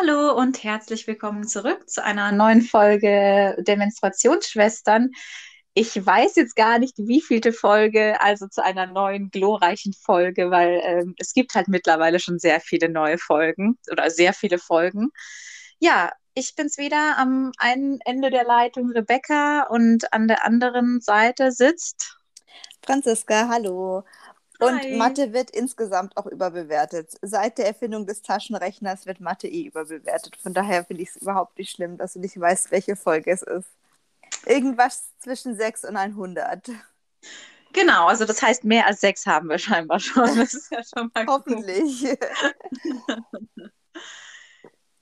Hallo und herzlich willkommen zurück zu einer neuen Folge der Menstruationsschwestern. Ich weiß jetzt gar nicht, wie vielte Folge, also zu einer neuen glorreichen Folge, weil ähm, es gibt halt mittlerweile schon sehr viele neue Folgen oder sehr viele Folgen. Ja, ich bin's wieder am einen Ende der Leitung Rebecca und an der anderen Seite sitzt Franziska, hallo. Und Hi. Mathe wird insgesamt auch überbewertet. Seit der Erfindung des Taschenrechners wird Mathe eh überbewertet. Von daher finde ich es überhaupt nicht schlimm, dass du nicht weißt, welche Folge es ist. Irgendwas zwischen 6 und 100. Genau, also das heißt, mehr als 6 haben wir scheinbar schon. Das ist ja schon mal Hoffentlich.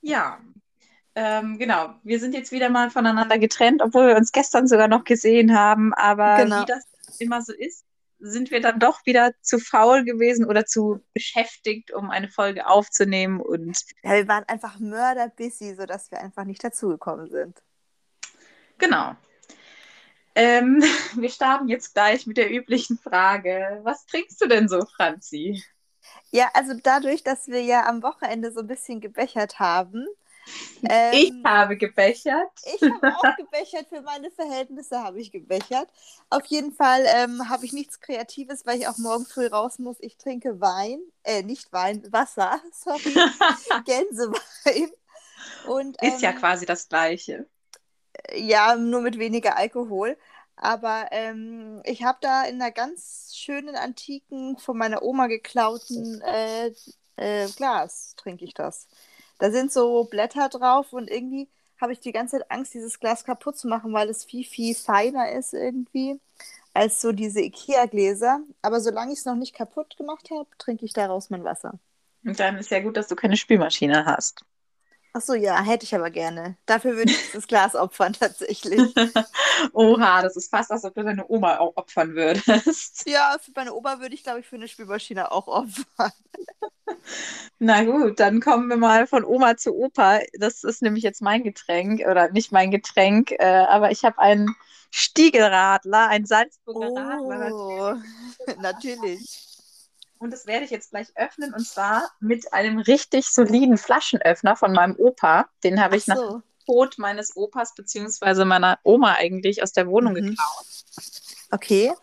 ja, ähm, genau. Wir sind jetzt wieder mal voneinander getrennt, obwohl wir uns gestern sogar noch gesehen haben. Aber genau. wie das immer so ist, sind wir dann doch wieder zu faul gewesen oder zu beschäftigt, um eine Folge aufzunehmen. Und ja, wir waren einfach mörderbusy, sodass wir einfach nicht dazugekommen sind. Genau. Ähm, wir starten jetzt gleich mit der üblichen Frage. Was trinkst du denn so, Franzi? Ja, also dadurch, dass wir ja am Wochenende so ein bisschen gebechert haben, ähm, ich habe gebechert. Ich habe auch gebechert, für meine Verhältnisse habe ich gebechert. Auf jeden Fall ähm, habe ich nichts Kreatives, weil ich auch morgen früh raus muss. Ich trinke Wein, äh, nicht Wein, Wasser, sorry, Gänsewein. Und, ähm, Ist ja ähm, quasi das Gleiche. Ja, nur mit weniger Alkohol. Aber ähm, ich habe da in einer ganz schönen antiken, von meiner Oma geklauten äh, äh, Glas, trinke ich das. Da sind so Blätter drauf und irgendwie habe ich die ganze Zeit Angst, dieses Glas kaputt zu machen, weil es viel, viel feiner ist irgendwie als so diese Ikea-Gläser. Aber solange ich es noch nicht kaputt gemacht habe, trinke ich daraus mein Wasser. Und dann ist ja gut, dass du keine Spülmaschine hast. Ach so, ja, hätte ich aber gerne. Dafür würde ich das Glas opfern, tatsächlich. Oha, das ist fast, als ob du deine Oma auch opfern würdest. Ja, für meine Oma würde ich, glaube ich, für eine Spülmaschine auch opfern. Na gut, dann kommen wir mal von Oma zu Opa. Das ist nämlich jetzt mein Getränk, oder nicht mein Getränk, äh, aber ich habe einen Stiegelradler, einen Salzburger oh, Radler. Natürlich. Und das werde ich jetzt gleich öffnen und zwar mit einem richtig soliden Flaschenöffner von meinem Opa. Den habe ich so. nach Tod meines Opas bzw. meiner Oma eigentlich aus der Wohnung mhm. geklaut. Okay.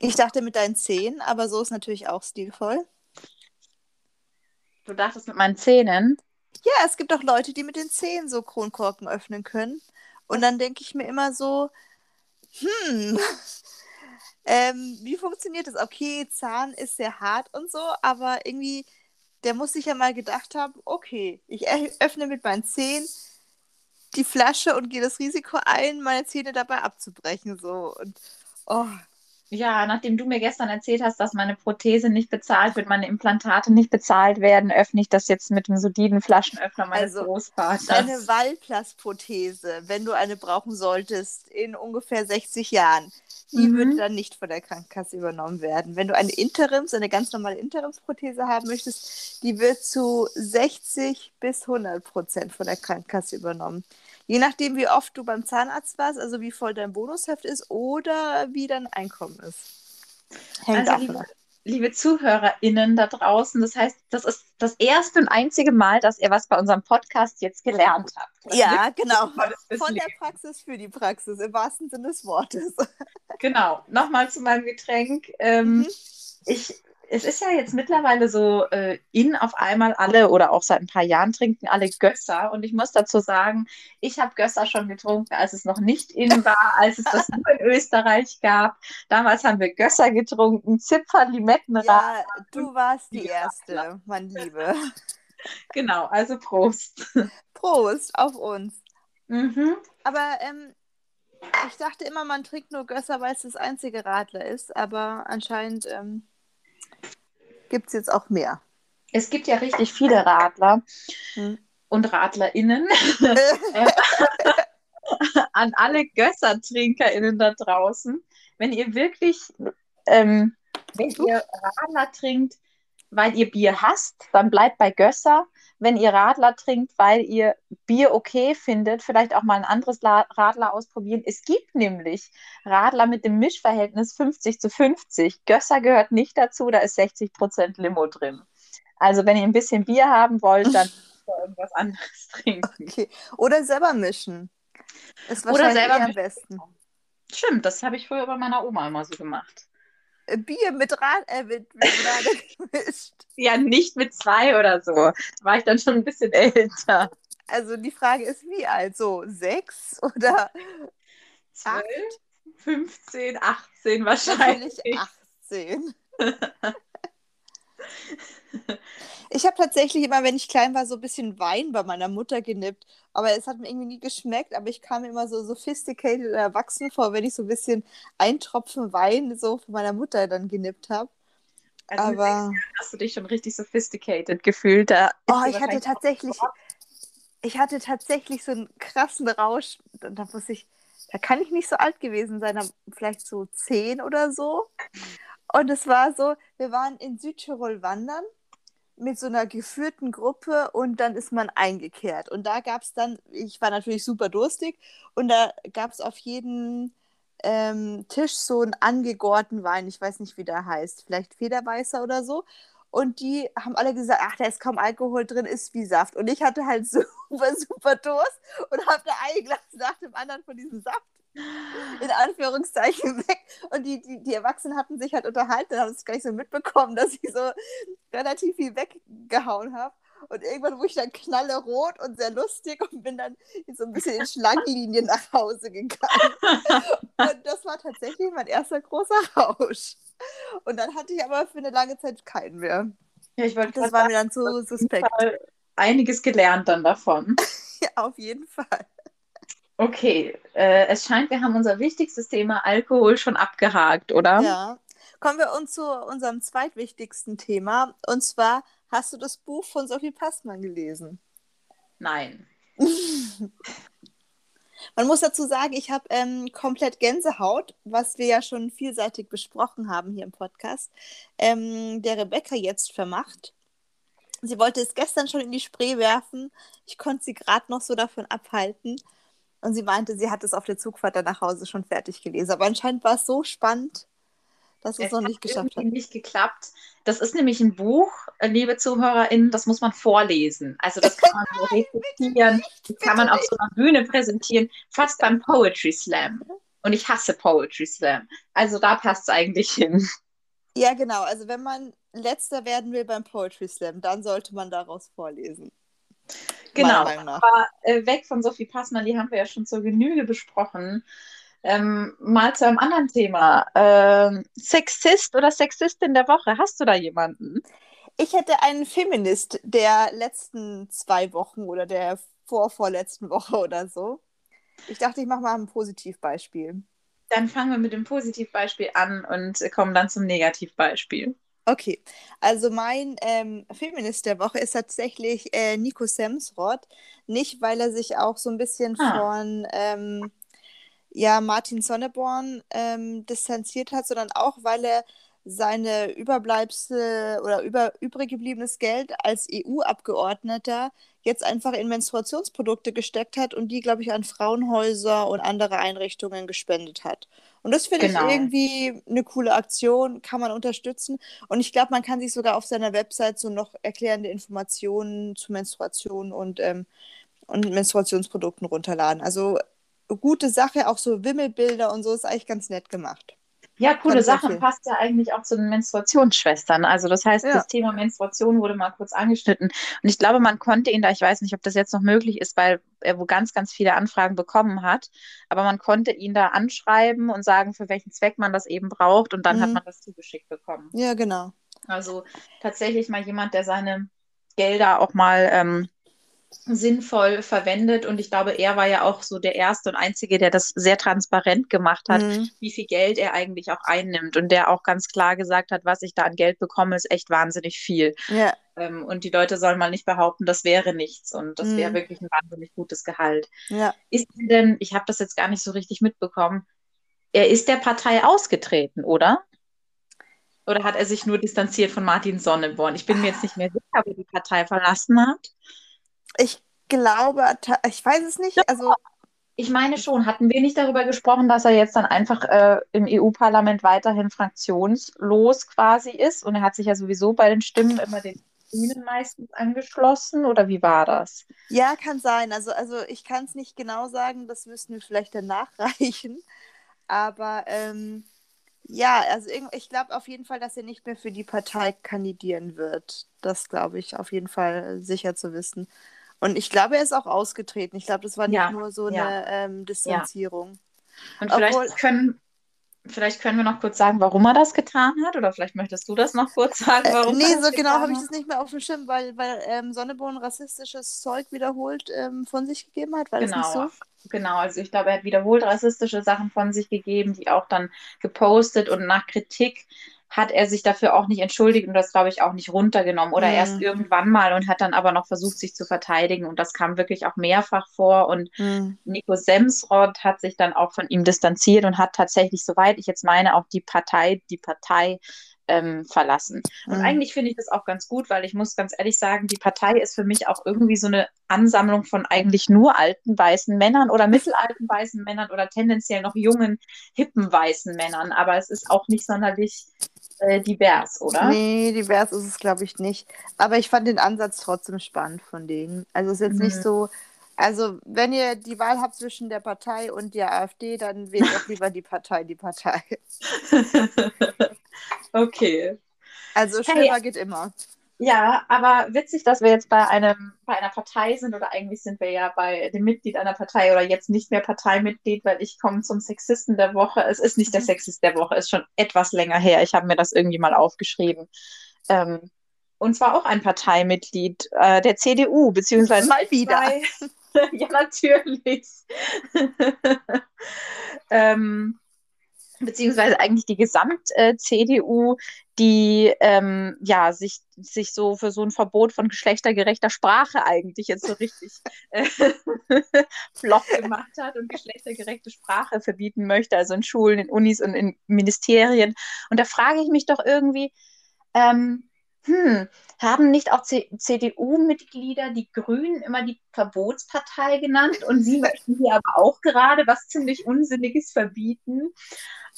Ich dachte mit deinen Zehen, aber so ist natürlich auch stilvoll. Du dachtest mit meinen Zähnen? Ja, es gibt auch Leute, die mit den Zähnen so Kronkorken öffnen können. Und dann denke ich mir immer so, hm, ähm, wie funktioniert das? Okay, Zahn ist sehr hart und so, aber irgendwie, der muss sich ja mal gedacht haben, okay, ich öffne mit meinen Zähnen die Flasche und gehe das Risiko ein, meine Zähne dabei abzubrechen. So. Und oh, ja, nachdem du mir gestern erzählt hast, dass meine Prothese nicht bezahlt wird, meine Implantate nicht bezahlt werden, öffne ich das jetzt mit dem soliden Flaschenöffner meines also, Großvaters. Deine Wallplastprothese, wenn du eine brauchen solltest, in ungefähr 60 Jahren, die mhm. würde dann nicht von der Krankenkasse übernommen werden. Wenn du eine Interims, eine ganz normale Interimsprothese haben möchtest, die wird zu 60 bis 100 Prozent von der Krankenkasse übernommen. Je nachdem, wie oft du beim Zahnarzt warst, also wie voll dein Bonusheft ist oder wie dein Einkommen ist. Hängt also, liebe, liebe ZuhörerInnen da draußen, das heißt, das ist das erste und einzige Mal, dass ihr was bei unserem Podcast jetzt gelernt habt. Ja, genau. Von der Praxis für die Praxis, im wahrsten Sinne des Wortes. Genau. Nochmal zu meinem Getränk. Ähm, mhm. Ich es ist ja jetzt mittlerweile so äh, in auf einmal alle oder auch seit ein paar Jahren trinken alle Gösser. Und ich muss dazu sagen, ich habe Gösser schon getrunken, als es noch nicht in war, als es das nur in Österreich gab. Damals haben wir Gösser getrunken, Zipfer, Limettenrad. Ja, du warst die Erste, mein Liebe. Genau, also Prost. Prost auf uns. Mhm. Aber ähm, ich dachte immer, man trinkt nur Gösser, weil es das einzige Radler ist. Aber anscheinend... Ähm gibt es jetzt auch mehr. Es gibt ja richtig viele Radler hm. und RadlerInnen. An alle GössertrinkerInnen da draußen. Wenn ihr wirklich, ähm, wenn ihr Radler trinkt, weil ihr Bier hasst, dann bleibt bei Gösser wenn ihr Radler trinkt, weil ihr Bier okay findet, vielleicht auch mal ein anderes Radler ausprobieren. Es gibt nämlich Radler mit dem Mischverhältnis 50 zu 50. Gösser gehört nicht dazu, da ist 60 Prozent Limo drin. Also wenn ihr ein bisschen Bier haben wollt, dann was anderes trinken. Okay. Oder selber mischen. Ist Oder wahrscheinlich selber eh am besten. Stimmt, das habe ich früher bei meiner Oma immer so gemacht. Bier mit Rad, äh, mit, mit gemischt. Ja, nicht mit zwei oder so. Da war ich dann schon ein bisschen älter. Also die Frage ist, wie alt? So sechs oder Zwölf, 15, 18 wahrscheinlich. natürlich 18? Ich habe tatsächlich immer, wenn ich klein war, so ein bisschen Wein bei meiner Mutter genippt. Aber es hat mir irgendwie nie geschmeckt. Aber ich kam mir immer so sophisticated und erwachsen vor, wenn ich so ein bisschen ein Tropfen Wein so von meiner Mutter dann genippt habe. Also mit Aber- sechs Jahren hast du dich schon richtig sophisticated gefühlt. Da Oh, ich hatte tatsächlich, ich hatte tatsächlich so einen krassen Rausch. Da muss ich, da kann ich nicht so alt gewesen sein, vielleicht so zehn oder so. Und es war so, wir waren in Südtirol wandern mit so einer geführten Gruppe und dann ist man eingekehrt. Und da gab es dann, ich war natürlich super durstig und da gab es auf jedem ähm, Tisch so einen angegorten Wein, ich weiß nicht, wie der heißt, vielleicht Federweißer oder so. Und die haben alle gesagt, ach, da ist kaum Alkohol drin, ist wie Saft. Und ich hatte halt super, super Durst und habe da ein Glas nach dem anderen von diesem Saft in Anführungszeichen weg. Und die, die, die Erwachsenen hatten sich halt unterhalten und haben es gar nicht so mitbekommen, dass ich so relativ viel weggehauen habe. Und irgendwann wurde ich dann knallerot und sehr lustig und bin dann so ein bisschen in Schlangenlinien nach Hause gegangen. Und das war tatsächlich mein erster großer Rausch. Und dann hatte ich aber für eine lange Zeit keinen mehr. Ja, ich wollte Das war sagen, mir dann zu suspekt. Einiges gelernt dann davon. Ja, auf jeden Fall. Okay, äh, es scheint, wir haben unser wichtigstes Thema Alkohol schon abgehakt, oder? Ja. Kommen wir uns zu unserem zweitwichtigsten Thema. Und zwar, hast du das Buch von Sophie Passmann gelesen? Nein. Man muss dazu sagen, ich habe ähm, komplett Gänsehaut, was wir ja schon vielseitig besprochen haben hier im Podcast, ähm, der Rebecca jetzt vermacht. Sie wollte es gestern schon in die Spree werfen. Ich konnte sie gerade noch so davon abhalten. Und sie meinte, sie hat es auf der Zugfahrt dann nach Hause schon fertig gelesen. Aber anscheinend war es so spannend, dass sie es noch nicht geschafft hat. nicht geklappt. Das ist nämlich ein Buch, äh, liebe ZuhörerInnen, das muss man vorlesen. Also das kann man so rezitieren, das kann man auf so einer Bühne präsentieren, fast beim Poetry Slam. Und ich hasse Poetry Slam. Also da passt es eigentlich hin. Ja, genau. Also wenn man letzter werden will beim Poetry Slam, dann sollte man daraus vorlesen. Genau. Aber äh, weg von Sophie Passmann, die haben wir ja schon zur Genüge besprochen. Ähm, mal zu einem anderen Thema. Ähm, Sexist oder Sexistin der Woche. Hast du da jemanden? Ich hätte einen Feminist der letzten zwei Wochen oder der vorvorletzten Woche oder so. Ich dachte, ich mache mal ein Positivbeispiel. Dann fangen wir mit dem Positivbeispiel an und kommen dann zum Negativbeispiel. Okay, also mein ähm, Feminist der Woche ist tatsächlich äh, Nico Semsrott. Nicht, weil er sich auch so ein bisschen Ah. von ähm, ja, Martin Sonneborn ähm, distanziert hat, sondern auch, weil er seine Überbleibsel oder über, übrig gebliebenes Geld als EU-Abgeordneter jetzt einfach in Menstruationsprodukte gesteckt hat und die, glaube ich, an Frauenhäuser und andere Einrichtungen gespendet hat. Und das finde Genau. ich irgendwie eine coole Aktion, kann man unterstützen. Und ich glaube, man kann sich sogar auf seiner Website so noch erklärende Informationen zu Menstruation und, ähm, und Menstruationsprodukten runterladen. Also gute Sache, auch so Wimmelbilder und so ist eigentlich ganz nett gemacht. Ja, coole Sache passt ja eigentlich auch zu den Menstruationsschwestern. Also das heißt, Ja. das Thema Menstruation wurde mal kurz angeschnitten. Und ich glaube, man konnte ihn da, ich weiß nicht, ob das jetzt noch möglich ist, weil er wo ganz, ganz viele Anfragen bekommen hat, aber man konnte ihn da anschreiben und sagen, für welchen Zweck man das eben braucht und dann hat Mhm. man das zugeschickt bekommen. Ja, genau. Also tatsächlich mal jemand, der seine Gelder auch mal ähm, sinnvoll verwendet. Und ich glaube, er war ja auch so der Erste und Einzige, der das sehr transparent gemacht hat, Mhm. wie viel Geld er eigentlich auch einnimmt und der auch ganz klar gesagt hat, was ich da an Geld bekomme, ist echt wahnsinnig viel. Ja, Ähm, und die Leute sollen mal nicht behaupten, das wäre nichts und das wäre Mhm. wirklich ein wahnsinnig gutes Gehalt. ja. Ist denn, ich habe das jetzt gar nicht so richtig mitbekommen, er ist der Partei ausgetreten, oder? Oder hat er sich nur distanziert von Martin Sonneborn? Ich bin mir jetzt nicht mehr sicher, ob er die Partei verlassen hat. Ich glaube, ich weiß es nicht. Also, Ich meine schon, hatten wir nicht darüber gesprochen, dass er jetzt dann einfach äh, im EU-Parlament weiterhin fraktionslos quasi ist? Und er hat sich ja sowieso bei den Stimmen immer den Grünen meistens angeschlossen oder wie war das? Ja, kann sein. Also, also ich kann es nicht genau sagen, das müssten wir vielleicht dann nachreichen. Aber ähm, ja, also ich glaube auf jeden Fall, dass er nicht mehr für die Partei kandidieren wird. Das glaube ich auf jeden Fall sicher zu wissen. Und ich glaube, er ist auch ausgetreten. Ich glaube, das war nicht ja, nur so ja. eine ähm, Distanzierung. Und vielleicht Obwohl, können, Vielleicht können wir noch kurz sagen, warum er das getan hat, oder vielleicht möchtest du das noch kurz sagen, äh, warum äh, Nee, so genau habe ich das nicht mehr auf dem Schirm, weil, weil ähm, Sonneborn rassistisches Zeug wiederholt ähm, von sich gegeben hat. War genau. so? Genau, also ich glaube, er hat wiederholt rassistische Sachen von sich gegeben, die auch dann gepostet und nach Kritik hat er sich dafür auch nicht entschuldigt und das, glaube ich, auch nicht runtergenommen oder mhm. erst irgendwann mal und hat dann aber noch versucht, sich zu verteidigen. Und das kam wirklich auch mehrfach vor. Und mhm. Nico Semsrott hat sich dann auch von ihm distanziert und hat tatsächlich, soweit ich jetzt meine, auch die Partei, die Partei ähm, verlassen. Und mhm. eigentlich finde ich das auch ganz gut, weil ich muss ganz ehrlich sagen, die Partei ist für mich auch irgendwie so eine Ansammlung von eigentlich nur alten weißen Männern oder mittelalten weißen Männern oder tendenziell noch jungen, hippen weißen Männern. Aber es ist auch nicht sonderlich äh, divers, oder? Nee, divers ist es, glaube ich, nicht. Aber ich fand den Ansatz trotzdem spannend von denen. Also es ist jetzt mhm. nicht so, also, wenn ihr die Wahl habt zwischen der Partei und der AfD, dann wählt doch lieber die Partei, die Partei. okay. Also, schlimmer hey. geht immer. Ja, aber witzig, dass wir jetzt bei einem bei einer Partei sind oder eigentlich sind wir ja bei dem Mitglied einer Partei oder jetzt nicht mehr Parteimitglied, weil ich komme zum Sexisten der Woche. Es ist nicht der mhm. Sexist der Woche, ist schon etwas länger her. Ich habe mir das irgendwie mal aufgeschrieben. Ähm, und zwar auch ein Parteimitglied äh, der CDU, beziehungsweise mal wieder. Ja, natürlich. ähm, beziehungsweise eigentlich die Gesamt-CDU, die ähm, ja sich, sich so für so ein Verbot von geschlechtergerechter Sprache eigentlich jetzt so richtig äh, gemacht hat und geschlechtergerechte Sprache verbieten möchte, also in Schulen, in Unis und in Ministerien. Und da frage ich mich doch irgendwie, ähm, hm, haben nicht auch CDU-Mitglieder die Grünen immer die Verbotspartei genannt und sie möchten hier aber auch gerade was ziemlich Unsinniges verbieten?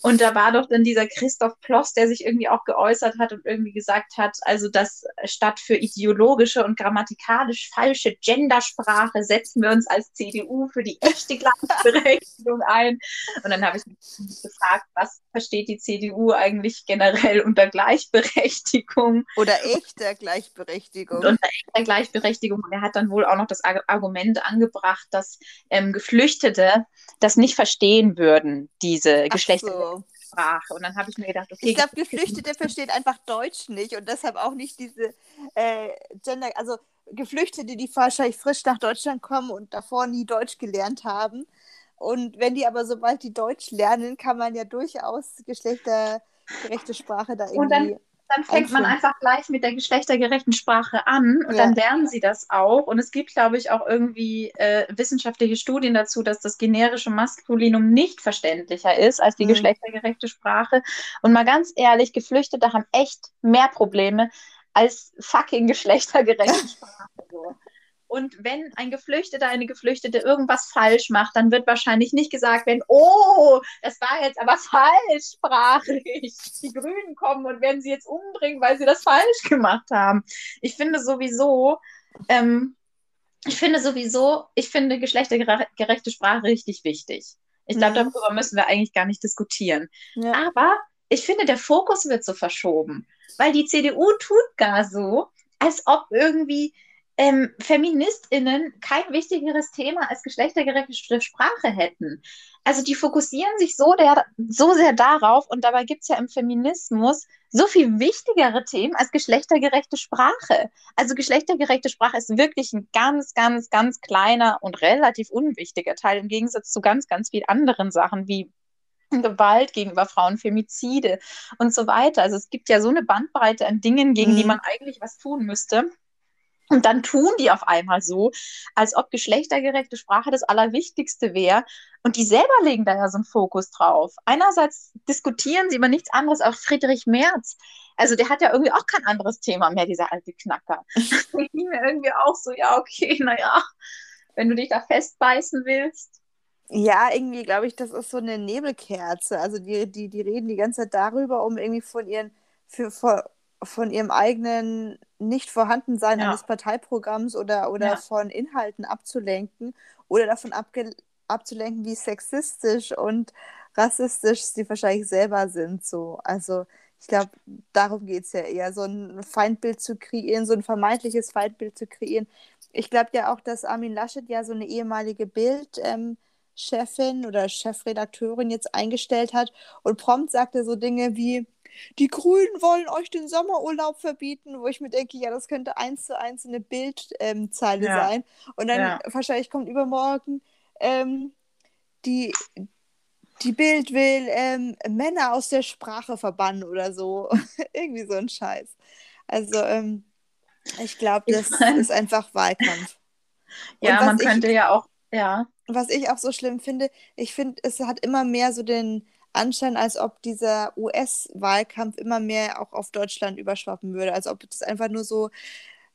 Und da war doch dann dieser Christoph Ploss, der sich irgendwie auch geäußert hat und irgendwie gesagt hat, also dass statt für ideologische und grammatikalisch falsche Gendersprache setzen wir uns als CDU für die echte Gleichberechtigung ein. Und dann habe ich mich gefragt, was versteht die CDU eigentlich generell unter Gleichberechtigung? Oder echter Gleichberechtigung. Und unter echter Gleichberechtigung. Und er hat dann wohl auch noch das Argument angebracht, dass ähm, Geflüchtete das nicht verstehen würden, diese Geschlechter. So. Und dann habe ich mir gedacht, okay. Ich glaube, Geflüchtete verstehen einfach Deutsch nicht und deshalb auch nicht diese äh, Gender, also Geflüchtete, die wahrscheinlich frisch nach Deutschland kommen und davor nie Deutsch gelernt haben. Und wenn die aber sobald die Deutsch lernen, kann man ja durchaus geschlechtergerechte Sprache da irgendwie dann fängt man einfach gleich mit der geschlechtergerechten Sprache an und ja. dann lernen sie das auch. Und es gibt, glaube ich, auch irgendwie äh, wissenschaftliche Studien dazu, dass das generische Maskulinum nicht verständlicher ist als die mhm. geschlechtergerechte Sprache. Und mal ganz ehrlich, Geflüchtete haben echt mehr Probleme als fucking geschlechtergerechte Sprache. So. Und wenn ein Geflüchteter, eine Geflüchtete irgendwas falsch macht, dann wird wahrscheinlich nicht gesagt werden, oh, das war jetzt aber falsch sprachlich. Die Grünen kommen und werden sie jetzt umbringen, weil sie das falsch gemacht haben. Ich finde sowieso, ähm, ich finde sowieso, ich finde geschlechtergerechte Sprache richtig wichtig. Ich glaube, mhm. darüber müssen wir eigentlich gar nicht diskutieren. Ja. Aber ich finde, der Fokus wird so verschoben, weil die CDU tut gar so, als ob irgendwie ähm, FeministInnen kein wichtigeres Thema als geschlechtergerechte Sprache hätten. Also die fokussieren sich so, der, so sehr darauf und dabei gibt es ja im Feminismus so viel wichtigere Themen als geschlechtergerechte Sprache. Also geschlechtergerechte Sprache ist wirklich ein ganz, ganz, ganz kleiner und relativ unwichtiger Teil im Gegensatz zu ganz, ganz vielen anderen Sachen wie Gewalt gegenüber Frauen, Femizide und so weiter. Also es gibt ja so eine Bandbreite an Dingen, gegen mhm. die man eigentlich was tun müsste. Und dann tun die auf einmal so, als ob geschlechtergerechte Sprache das Allerwichtigste wäre. Und die selber legen da ja so einen Fokus drauf. Einerseits diskutieren sie über nichts anderes, auch Friedrich Merz. Also der hat ja irgendwie auch kein anderes Thema mehr, dieser alte Knacker. ich ging mir irgendwie auch so, ja, okay, naja, wenn du dich da festbeißen willst. Ja, irgendwie glaube ich, das ist so eine Nebelkerze. Also die, die, die reden die ganze Zeit darüber, um irgendwie von ihren, für, für von ihrem eigenen Nicht-Vorhandensein Ja. eines Parteiprogramms oder, oder Ja. von Inhalten abzulenken oder davon abge abzulenken, wie sexistisch und rassistisch sie wahrscheinlich selber sind. So. Also ich glaube, darum geht es ja eher, so ein Feindbild zu kreieren, so ein vermeintliches Feindbild zu kreieren. Ich glaube ja auch, dass Armin Laschet ja so eine ehemalige Bild-Chefin oder Chefredakteurin jetzt eingestellt hat und prompt sagte so Dinge wie, die Grünen wollen euch den Sommerurlaub verbieten, wo ich mir denke, ja, das könnte eins zu eins eine Bildzeile Ja. sein. Und dann Ja. wahrscheinlich kommt übermorgen ähm, die, die Bild will ähm, Männer aus der Sprache verbannen oder so. Irgendwie so ein Scheiß. Also, ähm, ich glaube, Ich das mein- ist einfach Wahlkampf. Ja, man ich- könnte ja auch, ja. was ich auch so schlimm finde, ich finde, es hat immer mehr so den Anschein, als ob dieser US-Wahlkampf immer mehr auch auf Deutschland überschwappen würde. Als ob das einfach nur so,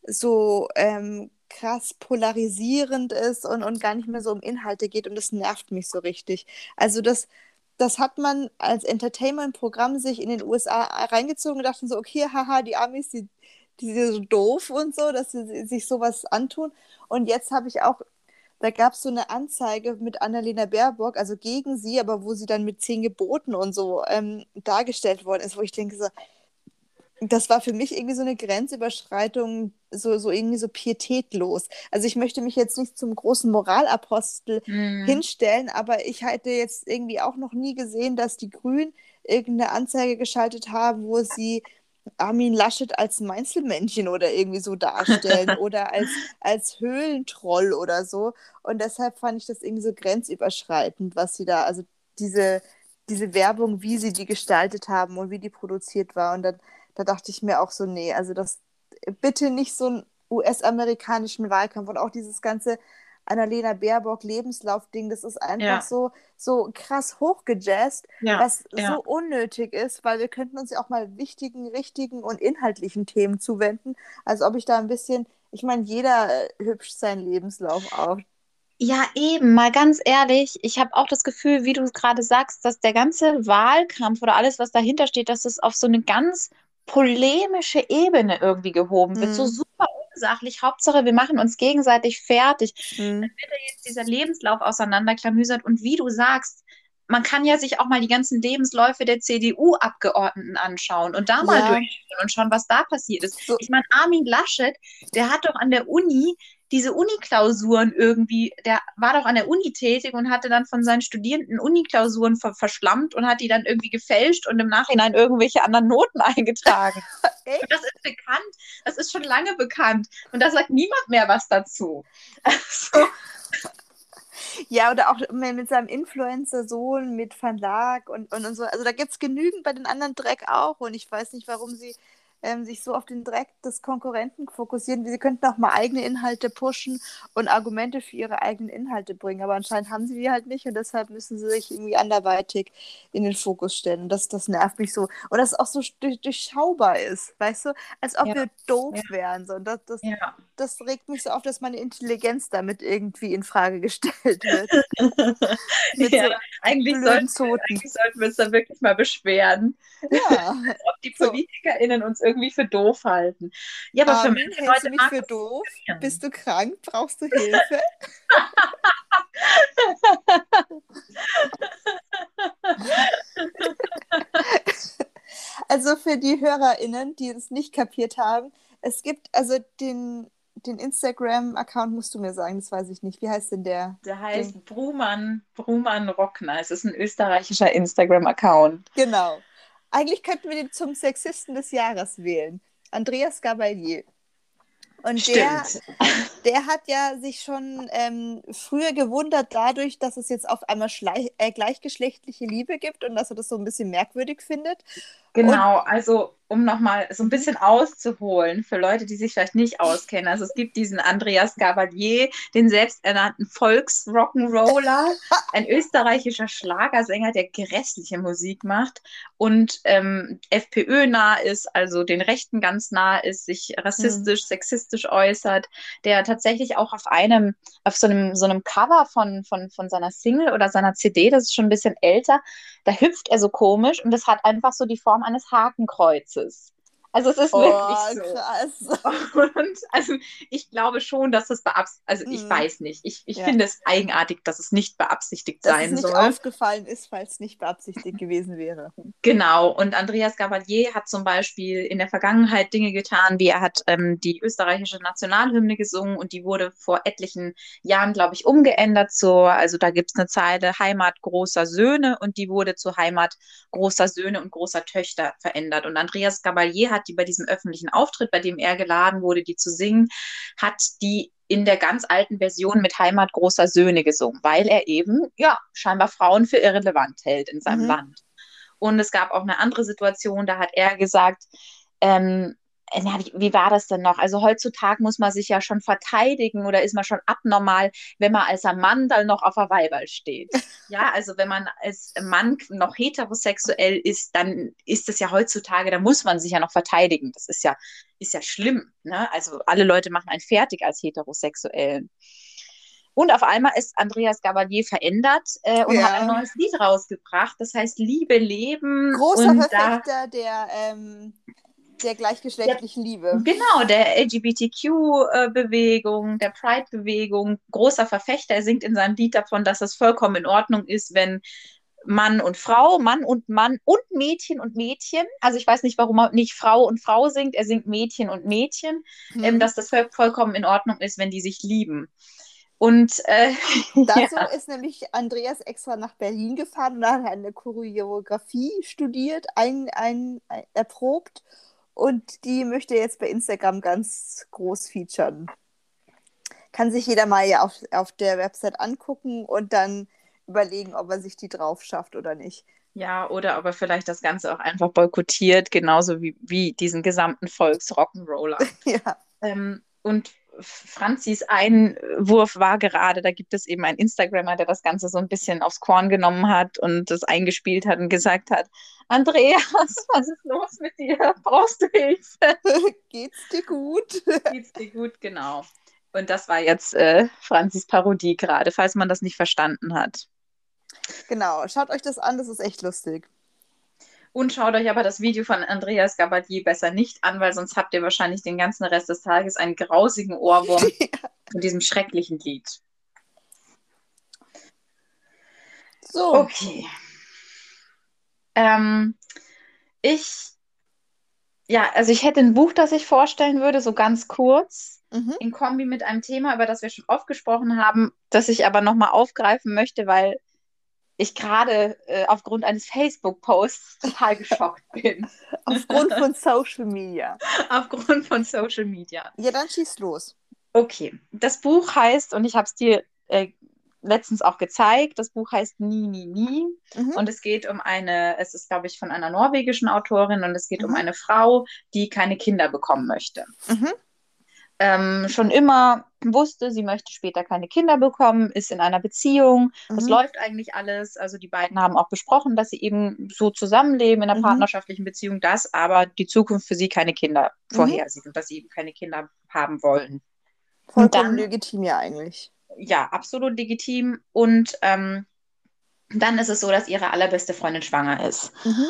so ähm, krass polarisierend ist und, und gar nicht mehr so um Inhalte geht und das nervt mich so richtig. Also das, das hat man als Entertainment-Programm sich in den USA reingezogen und dachten so, okay, haha, die Amis, die, die sind so doof und so, dass sie sich sowas antun. Und jetzt habe ich auch da gab es so eine Anzeige mit Annalena Baerbock, also gegen sie, aber wo sie dann mit zehn Geboten und so ähm, dargestellt worden ist, wo ich denke so, das war für mich irgendwie so eine Grenzüberschreitung, so, so irgendwie so pietätlos. Also ich möchte mich jetzt nicht zum großen Moralapostel Mhm. hinstellen, aber ich hätte jetzt irgendwie auch noch nie gesehen, dass die Grünen irgendeine Anzeige geschaltet haben, wo sie Armin Laschet als Meinzelmännchen oder irgendwie so darstellen oder als, als Höhlentroll oder so. Und deshalb fand ich das irgendwie so grenzüberschreitend, was sie da, also diese, diese Werbung, wie sie die gestaltet haben und wie die produziert war. Und dann, da dachte ich mir auch so, nee, also das bitte nicht so einen US-amerikanischen Wahlkampf und auch dieses ganze Annalena Baerbock Lebenslauf-Ding, das ist einfach Ja. so, so krass hochgejazzt, Ja. was ja. so unnötig ist, weil wir könnten uns ja auch mal wichtigen, richtigen und inhaltlichen Themen zuwenden. Also ob ich da ein bisschen, ich meine, jeder äh, hübscht seinen Lebenslauf auf. Ja, eben, mal ganz ehrlich, ich habe auch das Gefühl, wie du es gerade sagst, dass der ganze Wahlkampf oder alles, was dahinter steht, dass es auf so eine ganz polemische Ebene irgendwie gehoben wird. So Mhm. super unsachlich. Hauptsache, wir machen uns gegenseitig fertig. Hm. Jetzt dieser Lebenslauf auseinanderklamüsert und wie du sagst, man kann ja sich auch mal die ganzen Lebensläufe der CDU-Abgeordneten anschauen und da mal Ja. durchschauen und schauen, was da passiert ist. So. Ich meine, Armin Laschet, der hat doch an der Uni diese Uni-Klausuren irgendwie, der war doch an der Uni tätig und hatte dann von seinen Studierenden Uni-Klausuren ver verschlammt und hat die dann irgendwie gefälscht und im Nachhinein irgendwelche anderen Noten eingetragen. Das ist bekannt, das ist schon lange bekannt und da sagt niemand mehr was dazu. Also, Ja, oder auch mit mit seinem Influencer-Sohn, mit Verlag und, und, und so. Also da gibt es genügend bei den anderen Dreck auch. Und ich weiß nicht, warum sie ähm, sich so auf den Dreck des Konkurrenten fokussieren. Sie könnten auch mal eigene Inhalte pushen und Argumente für ihre eigenen Inhalte bringen. Aber anscheinend haben sie die halt nicht und deshalb müssen sie sich irgendwie anderweitig in den Fokus stellen. Und das, das nervt mich so. Und dass es auch so durch, durchschaubar ist, weißt du? Als ob Ja. wir doof Ja. wären. So. Und das, das, ja. das regt mich so auf, dass meine Intelligenz damit irgendwie in Frage gestellt wird. Ja, so eigentlich, sollten, eigentlich sollten wir uns da wirklich mal beschweren, Ja. ob die. PolitikerInnen uns irgendwie für doof halten. Ja, aber für Armin, manche hältst du Leute mich für doof? Bist du krank? Brauchst du Hilfe? also für die HörerInnen, die es nicht kapiert haben, es gibt also den, den Instagram-Account, musst du mir sagen, das weiß ich nicht. Wie heißt denn der? Der heißt Brumann, Brumann Rockner. Es ist ein österreichischer Instagram-Account. Genau. Eigentlich könnten wir den zum Sexisten des Jahres wählen. Andreas Gabalier. Und der, Stimmt. der hat ja sich schon ähm, früher gewundert dadurch, dass es jetzt auf einmal äh, gleichgeschlechtliche Liebe gibt und dass er das so ein bisschen merkwürdig findet. Genau, also um nochmal so ein bisschen auszuholen für Leute, die sich vielleicht nicht auskennen. Also es gibt diesen Andreas Gabalier, den selbsternannten Volksrock'n'Roller, ein österreichischer Schlagersänger, der grässliche Musik macht und ähm, FPÖ-nah ist, also den Rechten ganz nah ist, sich rassistisch, sexistisch äußert, der tatsächlich auch auf einem, auf so einem, so einem Cover von, von, von seiner Single oder seiner CD, das ist schon ein bisschen älter, da hüpft er so komisch und das hat einfach so die Form eines Hakenkreuzes. Also es ist Oh, wirklich so. krass. Und also ich glaube schon, dass das beabsichtigt, also ich Mhm. weiß nicht. Ich, ich Ja. finde es eigenartig, dass es nicht beabsichtigt Dass sein es nicht soll. aufgefallen ist, falls es nicht beabsichtigt gewesen wäre. Genau, und Andreas Gabalier hat zum Beispiel in der Vergangenheit Dinge getan, wie er hat ähm, die österreichische Nationalhymne gesungen und die wurde vor etlichen Jahren, glaube ich, umgeändert zur, also da gibt es eine Zeile Heimat großer Söhne und die wurde zu Heimat großer Söhne und großer Töchter verändert. Und Andreas Gabalier hat die bei diesem öffentlichen Auftritt, bei dem er geladen wurde, die zu singen, hat die in der ganz alten Version mit Heimat großer Söhne gesungen, weil er eben, ja, scheinbar Frauen für irrelevant hält in seinem Mhm. Land. Und es gab auch eine andere Situation, da hat er gesagt, ähm, wie, wie war das denn noch? Also heutzutage muss man sich ja schon verteidigen oder ist man schon abnormal, wenn man als ein Mann dann noch auf der Weiberl steht. Ja, also wenn man als Mann noch heterosexuell ist, dann ist das ja heutzutage, da muss man sich ja noch verteidigen. Das ist ja, ist ja schlimm. Ne? Also alle Leute machen einen fertig als Heterosexuellen. Und auf einmal ist Andreas Gabalier verändert äh, und Ja. hat ein neues Lied rausgebracht. Das heißt Liebe, Leben. Großer und da, Verfechter der, ähm, der gleichgeschlechtlichen Liebe. Genau, der LGBTQ-Bewegung, der Pride-Bewegung, großer Verfechter. Er singt in seinem Lied davon, dass es vollkommen in Ordnung ist, wenn Mann und Frau, Mann und Mann und Mädchen und Mädchen, also ich weiß nicht, warum er nicht Frau und Frau singt, er singt Mädchen und Mädchen, Hm. ähm, dass das voll, vollkommen in Ordnung ist, wenn die sich lieben. Und äh, Dazu ja. ist nämlich Andreas extra nach Berlin gefahren und hat eine Choreografie studiert, ein, ein, ein, erprobt und die möchte er jetzt bei Instagram ganz groß featuren. Kann sich jeder mal ja auf, auf der Website angucken und dann überlegen, ob er sich die drauf schafft oder nicht. Ja, oder aber vielleicht das Ganze auch einfach boykottiert, genauso wie, wie diesen gesamten Volksrock'n'Roller. ja. Ähm, und Franzis Einwurf war gerade, da gibt es eben einen Instagrammer, der das Ganze so ein bisschen aufs Korn genommen hat und das eingespielt hat und gesagt hat, Andreas, was ist los mit dir? Brauchst du Hilfe? Geht's dir gut? Geht's dir gut? Genau. Und das war jetzt äh, Franzis Parodie gerade, falls man das nicht verstanden hat. genau, schaut euch das an, das ist echt lustig. Und schaut euch aber das Video von Andreas Gabalier besser nicht an, weil sonst habt ihr wahrscheinlich den ganzen Rest des Tages einen grausigen Ohrwurm von diesem schrecklichen Lied. So, Okay. Ähm, ich, ja, also ich hätte ein Buch, das ich vorstellen würde, so ganz kurz, mhm. in Kombi mit einem Thema, über das wir schon oft gesprochen haben, das ich aber nochmal aufgreifen möchte, weil ich gerade äh, aufgrund eines Facebook-Posts total geschockt bin. aufgrund von Social Media. aufgrund von Social Media. Ja, dann schieß los. Okay, das Buch heißt, und ich habe es dir äh, letztens auch gezeigt, das Buch heißt Nie, Nie, Nie. Mhm. Und es geht um eine, es ist, glaube ich, von einer norwegischen Autorin und es geht um Mhm. eine Frau, die keine Kinder bekommen möchte. Mhm. Ähm, schon immer wusste, sie möchte später keine Kinder bekommen, ist in einer Beziehung. Das Mhm. läuft eigentlich alles. Also die beiden haben auch besprochen, dass sie eben so zusammenleben in einer Mhm. partnerschaftlichen Beziehung, dass aber die Zukunft für sie keine Kinder Mhm. vorhersieht und dass sie eben keine Kinder haben wollen. Vollkommen dann- legitim ja eigentlich. ja, absolut legitim. Und ähm, dann ist es so, dass ihre allerbeste Freundin schwanger ist. Mhm.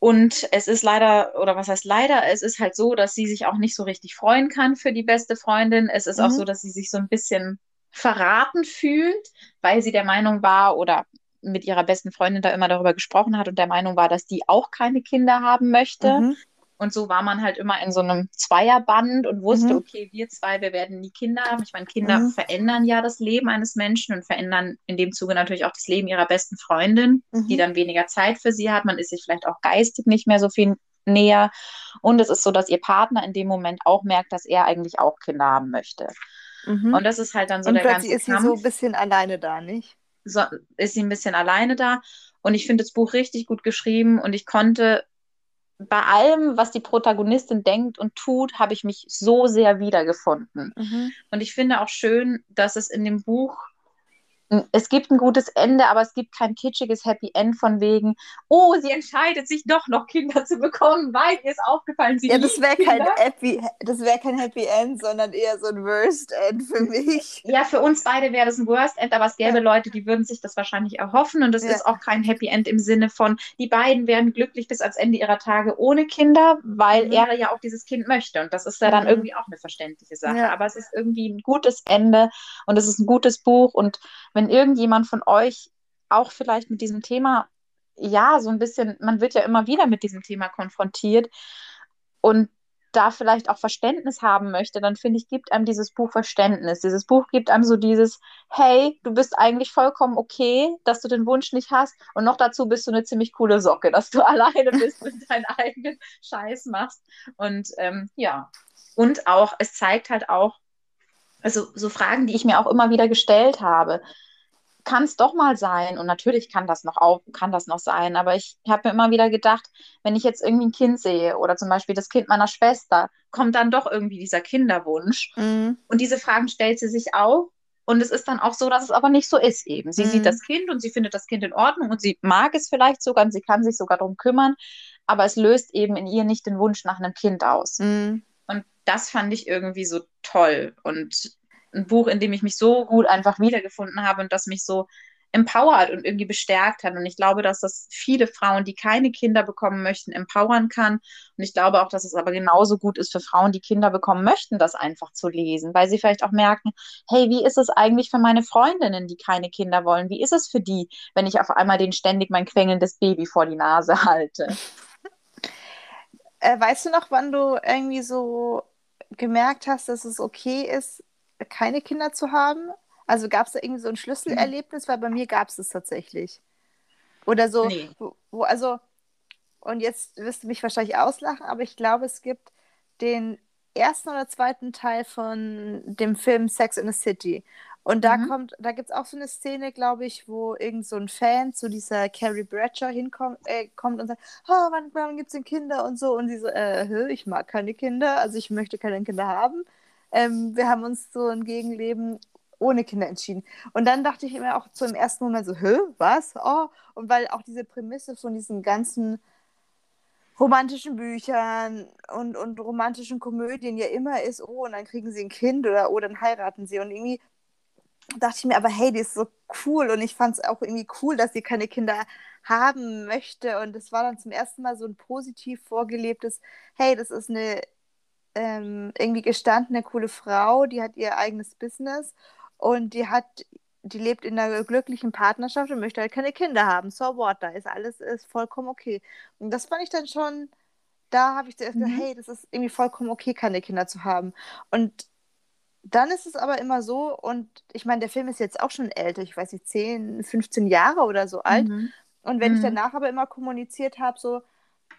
Und es ist leider, oder was heißt leider, es ist halt so, dass sie sich auch nicht so richtig freuen kann für die beste Freundin. Es ist auch Mhm. so, dass sie sich so ein bisschen verraten fühlt, weil sie der Meinung war oder mit ihrer besten Freundin da immer darüber gesprochen hat und der Meinung war, dass die auch keine Kinder haben möchte. Mhm. Und so war man halt immer in so einem Zweierband und wusste, Mhm. okay, wir zwei, wir werden nie Kinder haben. Ich meine, Kinder Mhm. verändern ja das Leben eines Menschen und verändern in dem Zuge natürlich auch das Leben ihrer besten Freundin, die Mhm. dann weniger Zeit für sie hat. Man ist sich vielleicht auch geistig nicht mehr so viel näher. Und es ist so, dass ihr Partner in dem Moment auch merkt, dass er eigentlich auch Kinder haben möchte. Mhm. Und das ist halt dann so Und der ganze ist sie Kampf so ein bisschen alleine da, nicht? so, ist sie ein bisschen alleine da. Und ich finde das Buch richtig gut geschrieben und ich konnte bei allem, was die Protagonistin denkt und tut, habe ich mich so sehr wiedergefunden. Mhm. Und ich finde auch schön, dass es in dem Buch es gibt ein gutes Ende, aber es gibt kein kitschiges Happy End von wegen, oh, sie entscheidet sich doch noch Kinder zu bekommen, weil ihr ist aufgefallen, sie Ja, das wäre kein Happy, das wäre kein Happy End, sondern eher so ein Worst End für mich. Ja, für uns beide wäre das ein Worst End, aber es gäbe ja. Leute, die würden sich das wahrscheinlich erhoffen und das ja. ist auch kein Happy End im Sinne von, die beiden werden glücklich bis ans Ende ihrer Tage ohne Kinder, weil mhm. er ja auch dieses Kind möchte und das ist ja dann mhm. irgendwie auch eine verständliche Sache, ja. aber es ist irgendwie ein gutes Ende und es ist ein gutes Buch und wenn irgendjemand von euch auch vielleicht mit diesem Thema, ja, so ein bisschen, man wird ja immer wieder mit diesem Thema konfrontiert und da vielleicht auch Verständnis haben möchte, dann finde ich, gibt einem dieses Buch Verständnis. Dieses Buch gibt einem so dieses, hey, du bist eigentlich vollkommen okay, dass du den Wunsch nicht hast und noch dazu bist du eine ziemlich coole Socke, dass du alleine bist und deinen eigenen Scheiß machst. Und ähm, ja, und auch, es zeigt halt auch, also so Fragen, die ich mir auch immer wieder gestellt habe kann es doch mal sein. Und natürlich kann das noch auf, kann das noch sein. Aber ich habe mir immer wieder gedacht, wenn ich jetzt irgendwie ein Kind sehe oder zum Beispiel das Kind meiner Schwester, kommt dann doch irgendwie dieser Kinderwunsch. Mhm. Und diese Fragen stellt sie sich auch. Und es ist dann auch so, dass es aber nicht so ist eben. Sie mhm. sieht das Kind und sie findet das Kind in Ordnung und sie mag es vielleicht sogar und sie kann sich sogar darum kümmern, aber es löst eben in ihr nicht den Wunsch nach einem Kind aus. Mhm. Und das fand ich irgendwie so toll. Und ein Buch, in dem ich mich so gut einfach wiedergefunden habe und das mich so empowert und irgendwie bestärkt hat. Und ich glaube, dass das viele Frauen, die keine Kinder bekommen möchten, empowern kann. Und ich glaube auch, dass es aber genauso gut ist für Frauen, die Kinder bekommen möchten, das einfach zu lesen, weil sie vielleicht auch merken, hey, wie ist es eigentlich für meine Freundinnen, die keine Kinder wollen? Wie ist es für die, wenn ich auf einmal den ständig mein quengelndes Baby vor die Nase halte? Äh, weißt du noch, wann du irgendwie so gemerkt hast, dass es okay ist, keine Kinder zu haben? Also gab es da irgendwie so ein Schlüsselerlebnis, mhm. weil bei mir gab es es tatsächlich. Oder so, nee. wo, wo, also, und jetzt wirst du mich wahrscheinlich auslachen, aber ich glaube, es gibt den ersten oder zweiten Teil von dem Film Sex in the City. Und da mhm. kommt, da gibt es auch so eine Szene, glaube ich, wo irgend so ein Fan zu dieser Carrie Bradshaw hinkommt äh, kommt und sagt, oh, wann, wann gibt es denn Kinder und so. Und sie so, äh, ich mag keine Kinder, also ich möchte keine Kinder haben. Ähm, wir haben uns so ein Gegenleben ohne Kinder entschieden. Und dann dachte ich mir auch zum ersten Moment so, hä, was? Oh, und weil auch diese Prämisse von diesen ganzen romantischen Büchern und, und romantischen Komödien ja immer ist, oh, und dann kriegen sie ein Kind oder oh, dann heiraten sie. Und irgendwie dachte ich mir, aber hey, die ist so cool und ich fand es auch irgendwie cool, dass sie keine Kinder haben möchte. Und es war dann zum ersten Mal so ein positiv vorgelebtes, hey, das ist eine ähm, irgendwie gestandene, coole Frau, die hat ihr eigenes Business und die hat, die lebt in einer glücklichen Partnerschaft und möchte halt keine Kinder haben. So what, da ist alles ist vollkommen okay. Und das fand ich dann schon, da habe ich zuerst mhm. gedacht, hey, das ist irgendwie vollkommen okay, keine Kinder zu haben. Und dann ist es aber immer so, und ich meine, der Film ist jetzt auch schon älter, ich weiß nicht, 10, 15 Jahre oder so alt. Mhm. Und wenn mhm. ich danach aber immer kommuniziert habe, so,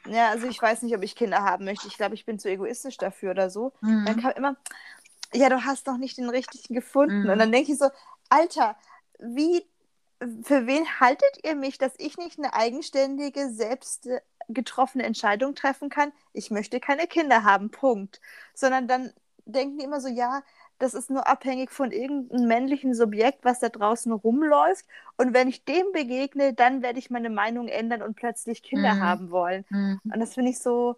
ja, also ich weiß nicht, ob ich Kinder haben möchte. Ich glaube, ich bin zu egoistisch dafür oder so. Mhm. Dann kam immer, ja, du hast noch nicht den richtigen gefunden. Mhm. Und dann denke ich so, Alter, wie, für wen haltet ihr mich, dass ich nicht eine eigenständige, selbst getroffene Entscheidung treffen kann? Ich möchte keine Kinder haben, Punkt. Sondern dann denken die immer so, ja, das ist nur abhängig von irgendeinem männlichen Subjekt, was da draußen rumläuft. Und wenn ich dem begegne, dann werde ich meine Meinung ändern und plötzlich Kinder mhm. haben wollen. Mhm. Und das finde ich so,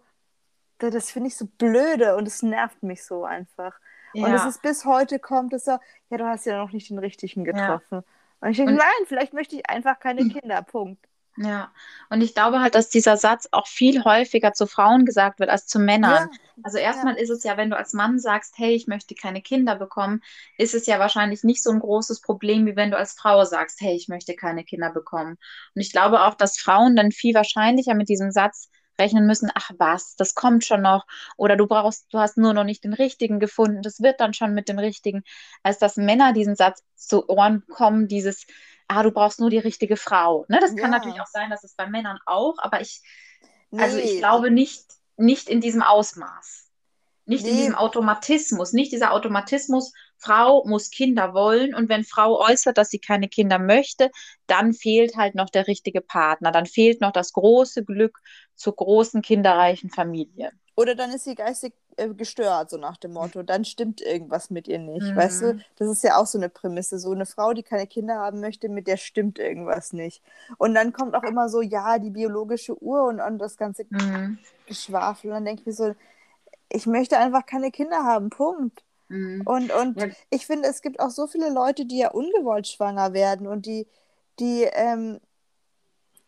das finde ich so blöde und es nervt mich so einfach. Ja. Und es ist bis heute kommt es so, ja, du hast ja noch nicht den richtigen getroffen. Ja. Und ich denke, nein, vielleicht möchte ich einfach keine Kinder. Punkt. Ja, und ich glaube halt, dass dieser Satz auch viel häufiger zu Frauen gesagt wird als zu Männern. Ja. Also erstmal ja. ist es ja, wenn du als Mann sagst, hey, ich möchte keine Kinder bekommen, ist es ja wahrscheinlich nicht so ein großes Problem, wie wenn du als Frau sagst, hey, ich möchte keine Kinder bekommen. Und ich glaube auch, dass Frauen dann viel wahrscheinlicher mit diesem Satz rechnen müssen, ach was, das kommt schon noch oder du brauchst, du hast nur noch nicht den richtigen gefunden, das wird dann schon mit dem richtigen, als dass Männer diesen Satz zu Ohren bekommen, dieses ah, du brauchst nur die richtige Frau. Ne? Das ja. kann natürlich auch sein, dass es bei Männern auch, aber ich, nee. also ich glaube nicht, nicht in diesem Ausmaß. Nicht nee. in diesem Automatismus, nicht dieser Automatismus, Frau muss Kinder wollen und wenn Frau äußert, dass sie keine Kinder möchte, dann fehlt halt noch der richtige Partner, dann fehlt noch das große Glück zur großen kinderreichen Familie. Oder dann ist sie geistig äh, gestört, so nach dem Motto. Dann stimmt irgendwas mit ihr nicht. Mhm. Weißt du, das ist ja auch so eine Prämisse. So eine Frau, die keine Kinder haben möchte, mit der stimmt irgendwas nicht. Und dann kommt auch immer so, ja, die biologische Uhr und, und das ganze mhm. Geschwafel. Und dann denke ich mir so, ich möchte einfach keine Kinder haben, Punkt. Mhm. Und, und ja. ich finde, es gibt auch so viele Leute, die ja ungewollt schwanger werden und die, die, ähm,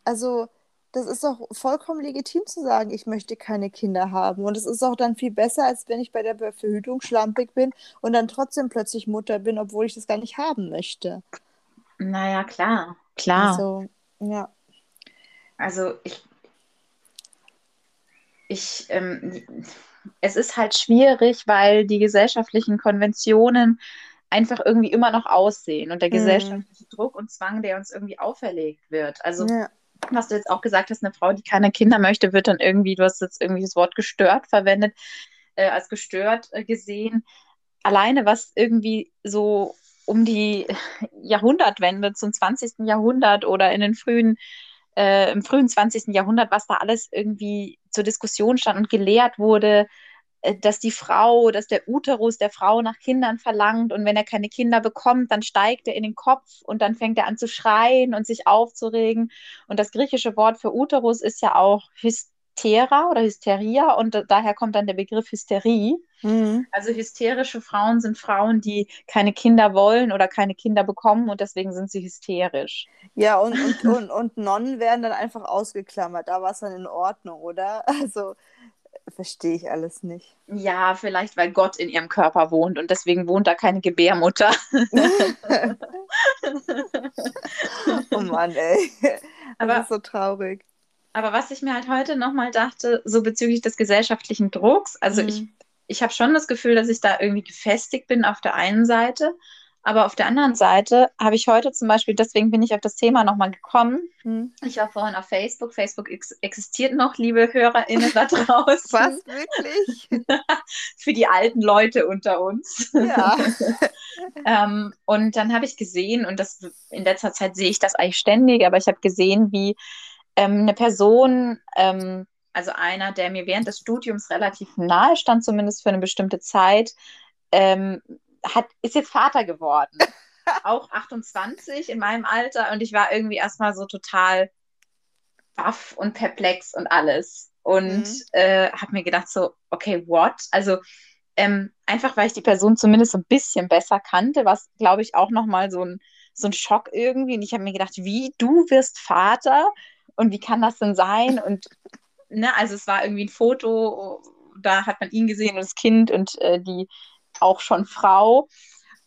also das ist doch vollkommen legitim zu sagen, ich möchte keine Kinder haben. Und es ist auch dann viel besser, als wenn ich bei der Verhütung schlampig bin und dann trotzdem plötzlich Mutter bin, obwohl ich das gar nicht haben möchte. Naja, klar, klar. Also, ja. Also ich, ich, ähm, es ist halt schwierig, weil die gesellschaftlichen Konventionen einfach irgendwie immer noch aussehen und der mhm. gesellschaftliche Druck und Zwang, der uns irgendwie auferlegt wird. Also ja was du jetzt auch gesagt hast, eine Frau, die keine Kinder möchte, wird dann irgendwie, du hast jetzt irgendwie das Wort gestört verwendet, äh, als gestört äh, gesehen. Alleine was irgendwie so um die Jahrhundertwende zum 20. Jahrhundert oder in den frühen, äh, im frühen 20. Jahrhundert, was da alles irgendwie zur Diskussion stand und gelehrt wurde, äh, dass die Frau, dass der Uterus der Frau nach Kindern verlangt und wenn er keine Kinder bekommt, dann steigt er in den Kopf und dann fängt er an zu schreien und sich aufzuregen. Und das griechische Wort für Uterus ist ja auch Hystera oder Hysteria und daher kommt dann der Begriff Hysterie. Mhm. Also hysterische Frauen sind Frauen, die keine Kinder wollen oder keine Kinder bekommen und deswegen sind sie hysterisch. Ja, und, und, und, und Nonnen werden dann einfach ausgeklammert. Da war es dann in Ordnung, oder? Also verstehe ich alles nicht. Ja, vielleicht weil Gott in ihrem Körper wohnt und deswegen wohnt da keine Gebärmutter. oh Mann, ey. Das aber, ist so traurig. Aber was ich mir halt heute nochmal dachte, so bezüglich des gesellschaftlichen Drucks, also mhm. ich, ich habe schon das Gefühl, dass ich da irgendwie gefestigt bin auf der einen Seite, aber auf der anderen Seite habe ich heute zum Beispiel, deswegen bin ich auf das Thema nochmal gekommen. Hm. Ich war vorhin auf Facebook. Facebook ex existiert noch, liebe HörerInnen da draußen. Was, wirklich? Für die alten Leute unter uns. Ja. ähm, und dann habe ich gesehen, und das in letzter Zeit sehe ich das eigentlich ständig, aber ich habe gesehen, wie ähm, eine Person, ähm, also einer, der mir während des Studiums relativ nahe stand, zumindest für eine bestimmte Zeit, ähm, hat, ist jetzt Vater geworden. auch 28 in meinem Alter und ich war irgendwie erstmal so total baff und perplex und alles. Und mhm. äh, habe mir gedacht, so, okay, what? Also ähm, einfach, weil ich die Person zumindest so ein bisschen besser kannte, was, glaube ich, auch nochmal so ein, so ein Schock irgendwie. Und ich habe mir gedacht, wie, du wirst Vater? Und wie kann das denn sein? Und, ne, also es war irgendwie ein Foto, da hat man ihn gesehen und das Kind und äh, die auch schon Frau.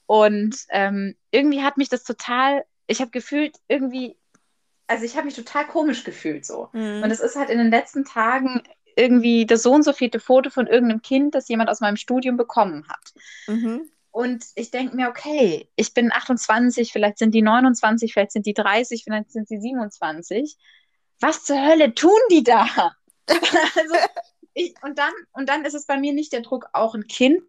Und ähm, irgendwie hat mich das total, ich habe gefühlt irgendwie, also ich habe mich total komisch gefühlt so. Mhm. Und es ist halt in den letzten Tagen irgendwie das so und so viele Foto von irgendeinem Kind, das jemand aus meinem Studium bekommen hat. Mhm. Und ich denke mir, okay, ich bin 28, vielleicht sind die 29, vielleicht sind die 30, vielleicht sind sie 27. Was zur Hölle tun die da? also, ich, und, dann, und dann ist es bei mir nicht der Druck, auch ein Kind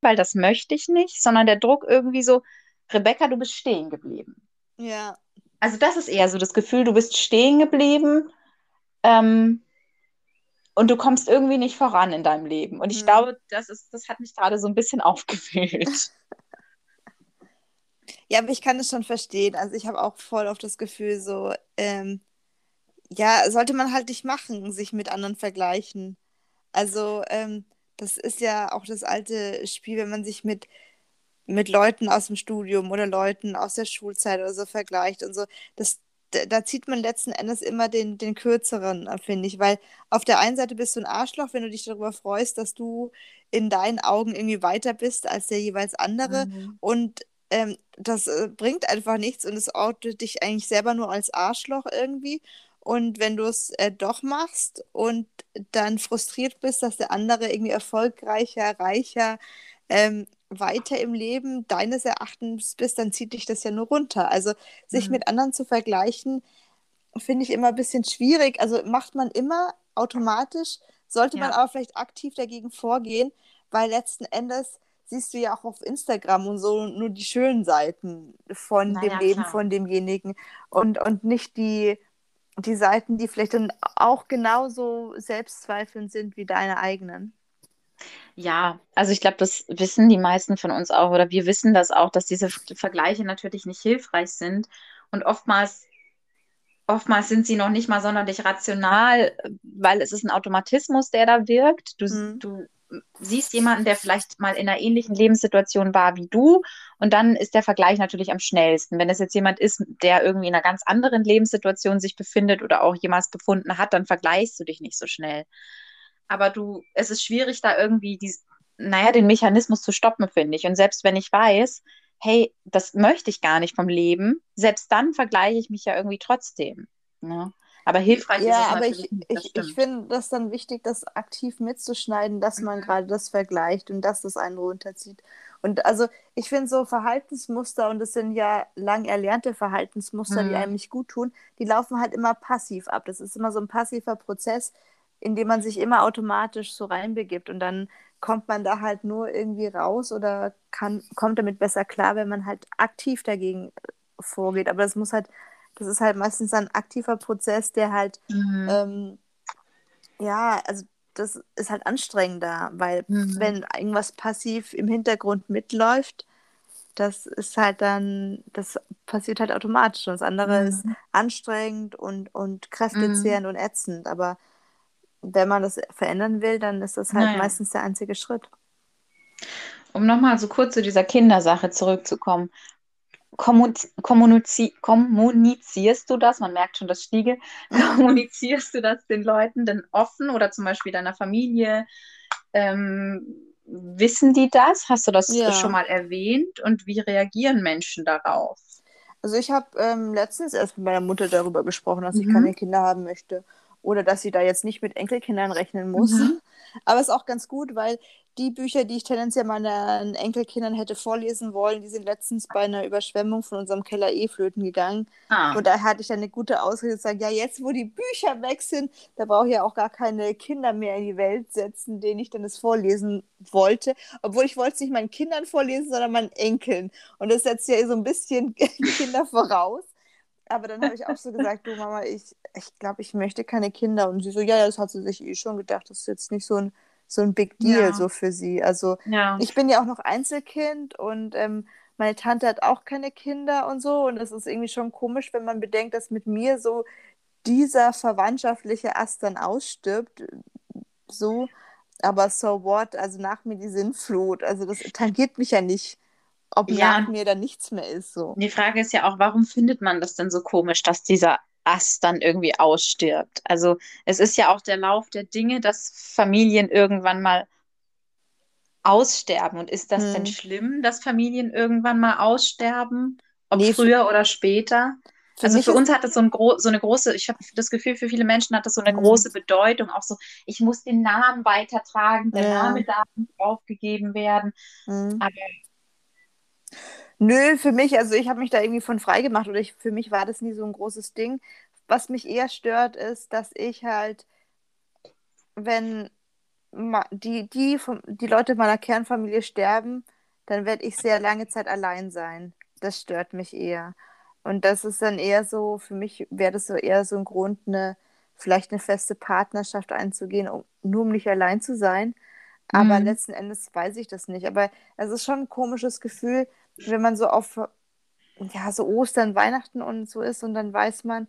weil das möchte ich nicht, sondern der Druck irgendwie so, Rebecca, du bist stehen geblieben. Ja. Also das ist eher so das Gefühl, du bist stehen geblieben ähm, und du kommst irgendwie nicht voran in deinem Leben. Und ich mhm. glaube, das, ist, das hat mich gerade so ein bisschen aufgewühlt. Ja, aber ich kann es schon verstehen. Also ich habe auch voll auf das Gefühl, so, ähm, ja, sollte man halt nicht machen, sich mit anderen vergleichen. Also, ähm, das ist ja auch das alte Spiel, wenn man sich mit, mit Leuten aus dem Studium oder Leuten aus der Schulzeit oder so vergleicht und so. Das, da zieht man letzten Endes immer den, den kürzeren, finde ich, weil auf der einen Seite bist du ein Arschloch, wenn du dich darüber freust, dass du in deinen Augen irgendwie weiter bist als der jeweils andere mhm. und ähm, das äh, bringt einfach nichts und es outet dich eigentlich selber nur als Arschloch irgendwie und wenn du es äh, doch machst und dann frustriert bist, dass der andere irgendwie erfolgreicher, reicher, ähm, weiter im Leben deines Erachtens bist, dann zieht dich das ja nur runter. Also sich mhm. mit anderen zu vergleichen, finde ich immer ein bisschen schwierig. Also macht man immer automatisch, sollte ja. man aber vielleicht aktiv dagegen vorgehen, weil letzten Endes siehst du ja auch auf Instagram und so nur die schönen Seiten von naja, dem Leben klar. von demjenigen und, und nicht die die Seiten, die vielleicht dann auch genauso selbstzweifelnd sind wie deine eigenen. Ja, also ich glaube, das wissen die meisten von uns auch oder wir wissen das auch, dass diese Vergleiche natürlich nicht hilfreich sind und oftmals oftmals sind sie noch nicht mal sonderlich rational, weil es ist ein Automatismus, der da wirkt. Du, Hm. du siehst jemanden, der vielleicht mal in einer ähnlichen Lebenssituation war wie du und dann ist der Vergleich natürlich am schnellsten. Wenn es jetzt jemand ist, der irgendwie in einer ganz anderen Lebenssituation sich befindet oder auch jemals befunden hat, dann vergleichst du dich nicht so schnell. Aber du, es ist schwierig, da irgendwie die, naja, den Mechanismus zu stoppen, finde ich. Und selbst wenn ich weiß, hey, das möchte ich gar nicht vom Leben, selbst dann vergleiche ich mich ja irgendwie trotzdem. Ne? Aber hilfreich ist Ja, es aber natürlich ich, nicht, ich, ich finde das dann wichtig, das aktiv mitzuschneiden, dass man Mhm. gerade das vergleicht und dass das einen runterzieht. Und also ich finde so Verhaltensmuster, und das sind ja lang erlernte Verhaltensmuster, die Mhm. einem nicht gut tun, die laufen halt immer passiv ab. Das ist immer so ein passiver Prozess, in dem man sich immer automatisch so reinbegibt. Und dann kommt man da halt nur irgendwie raus oder kann, kommt damit besser klar, wenn man halt aktiv dagegen vorgeht. Aber das muss halt, das ist halt meistens ein aktiver Prozess, der halt Mhm. ähm, ja, also das ist halt anstrengender, weil Mhm. wenn irgendwas passiv im Hintergrund mitläuft, das ist halt dann, das passiert halt automatisch. Und das andere ist Mhm. anstrengend und, und Mhm. kräftezehrend und ätzend. Aber wenn man das verändern will, dann ist das halt Naja. meistens der einzige Schritt. Um nochmal so kurz zu dieser Kindersache zurückzukommen. Kommuniz kommunizi kommunizierst du das? Man merkt schon das Stiege. Kommunizierst du das den Leuten denn offen oder zum Beispiel deiner Familie? Ähm, wissen die das? Hast du das Ja. schon mal erwähnt? Und wie reagieren Menschen darauf? Also ich habe ähm, letztens erst mit meiner Mutter darüber gesprochen, dass ich Mhm. keine Kinder haben möchte oder dass sie da jetzt nicht mit Enkelkindern rechnen muss. Mhm. Aber es ist auch ganz gut, weil die Bücher, die ich tendenziell meinen Enkelkindern hätte vorlesen wollen, die sind letztens bei einer Überschwemmung von unserem Keller eh flöten gegangen. Ah, Und da hatte ich dann eine gute Ausrede zu sagen, ja, jetzt wo die Bücher weg sind, da brauche ich ja auch gar keine Kinder mehr in die Welt setzen, denen ich dann das vorlesen wollte. Obwohl ich wollte es nicht meinen Kindern vorlesen, sondern meinen Enkeln. Und das setzt ja so ein bisschen Kinder voraus. Aber dann habe ich auch so gesagt, du Mama, ich, ich glaube, ich möchte keine Kinder. Und sie so, ja, ja, das hat sie sich eh schon gedacht. Das ist jetzt nicht so ein, so ein Big Deal Ja. so für sie. Also ja. ich bin ja auch noch Einzelkind und ähm, meine Tante hat auch keine Kinder und so. Und das ist irgendwie schon komisch, wenn man bedenkt, dass mit mir so dieser verwandtschaftliche Ast dann ausstirbt. So, aber so what? Also nach mir die Sinnflut. Also das tangiert mich ja nicht, ob Ja. nach mir dann nichts mehr ist. So. Die Frage ist ja auch, warum findet man das denn so komisch, dass dieser Ast dann irgendwie ausstirbt? Also es ist ja auch der Lauf der Dinge, dass Familien irgendwann mal aussterben. Und ist das Hm. denn schlimm, dass Familien irgendwann mal aussterben? Ob Nee, früher oder später? Für also für uns hat das so, ein so eine große, ich habe das Gefühl, für viele Menschen hat das so eine Mhm. große Bedeutung. Auch so, ich muss den Namen weitertragen, der Ja. Name darf nicht aufgegeben werden. Hm. Aber Nö, für mich, also ich habe mich da irgendwie von frei gemacht oder ich, für mich war das nie so ein großes Ding. Was mich eher stört, ist, dass ich halt, wenn die, die, vom, die Leute meiner Kernfamilie sterben, dann werde ich sehr lange Zeit allein sein. Das stört mich eher. Und das ist dann eher so, für mich wäre das so eher so ein Grund, eine, vielleicht eine feste Partnerschaft einzugehen, um, nur um nicht allein zu sein. Aber Mhm. letzten Endes weiß ich das nicht. Aber es ist schon ein komisches Gefühl, wenn man so auf ja, so Ostern, Weihnachten und so ist und dann weiß man,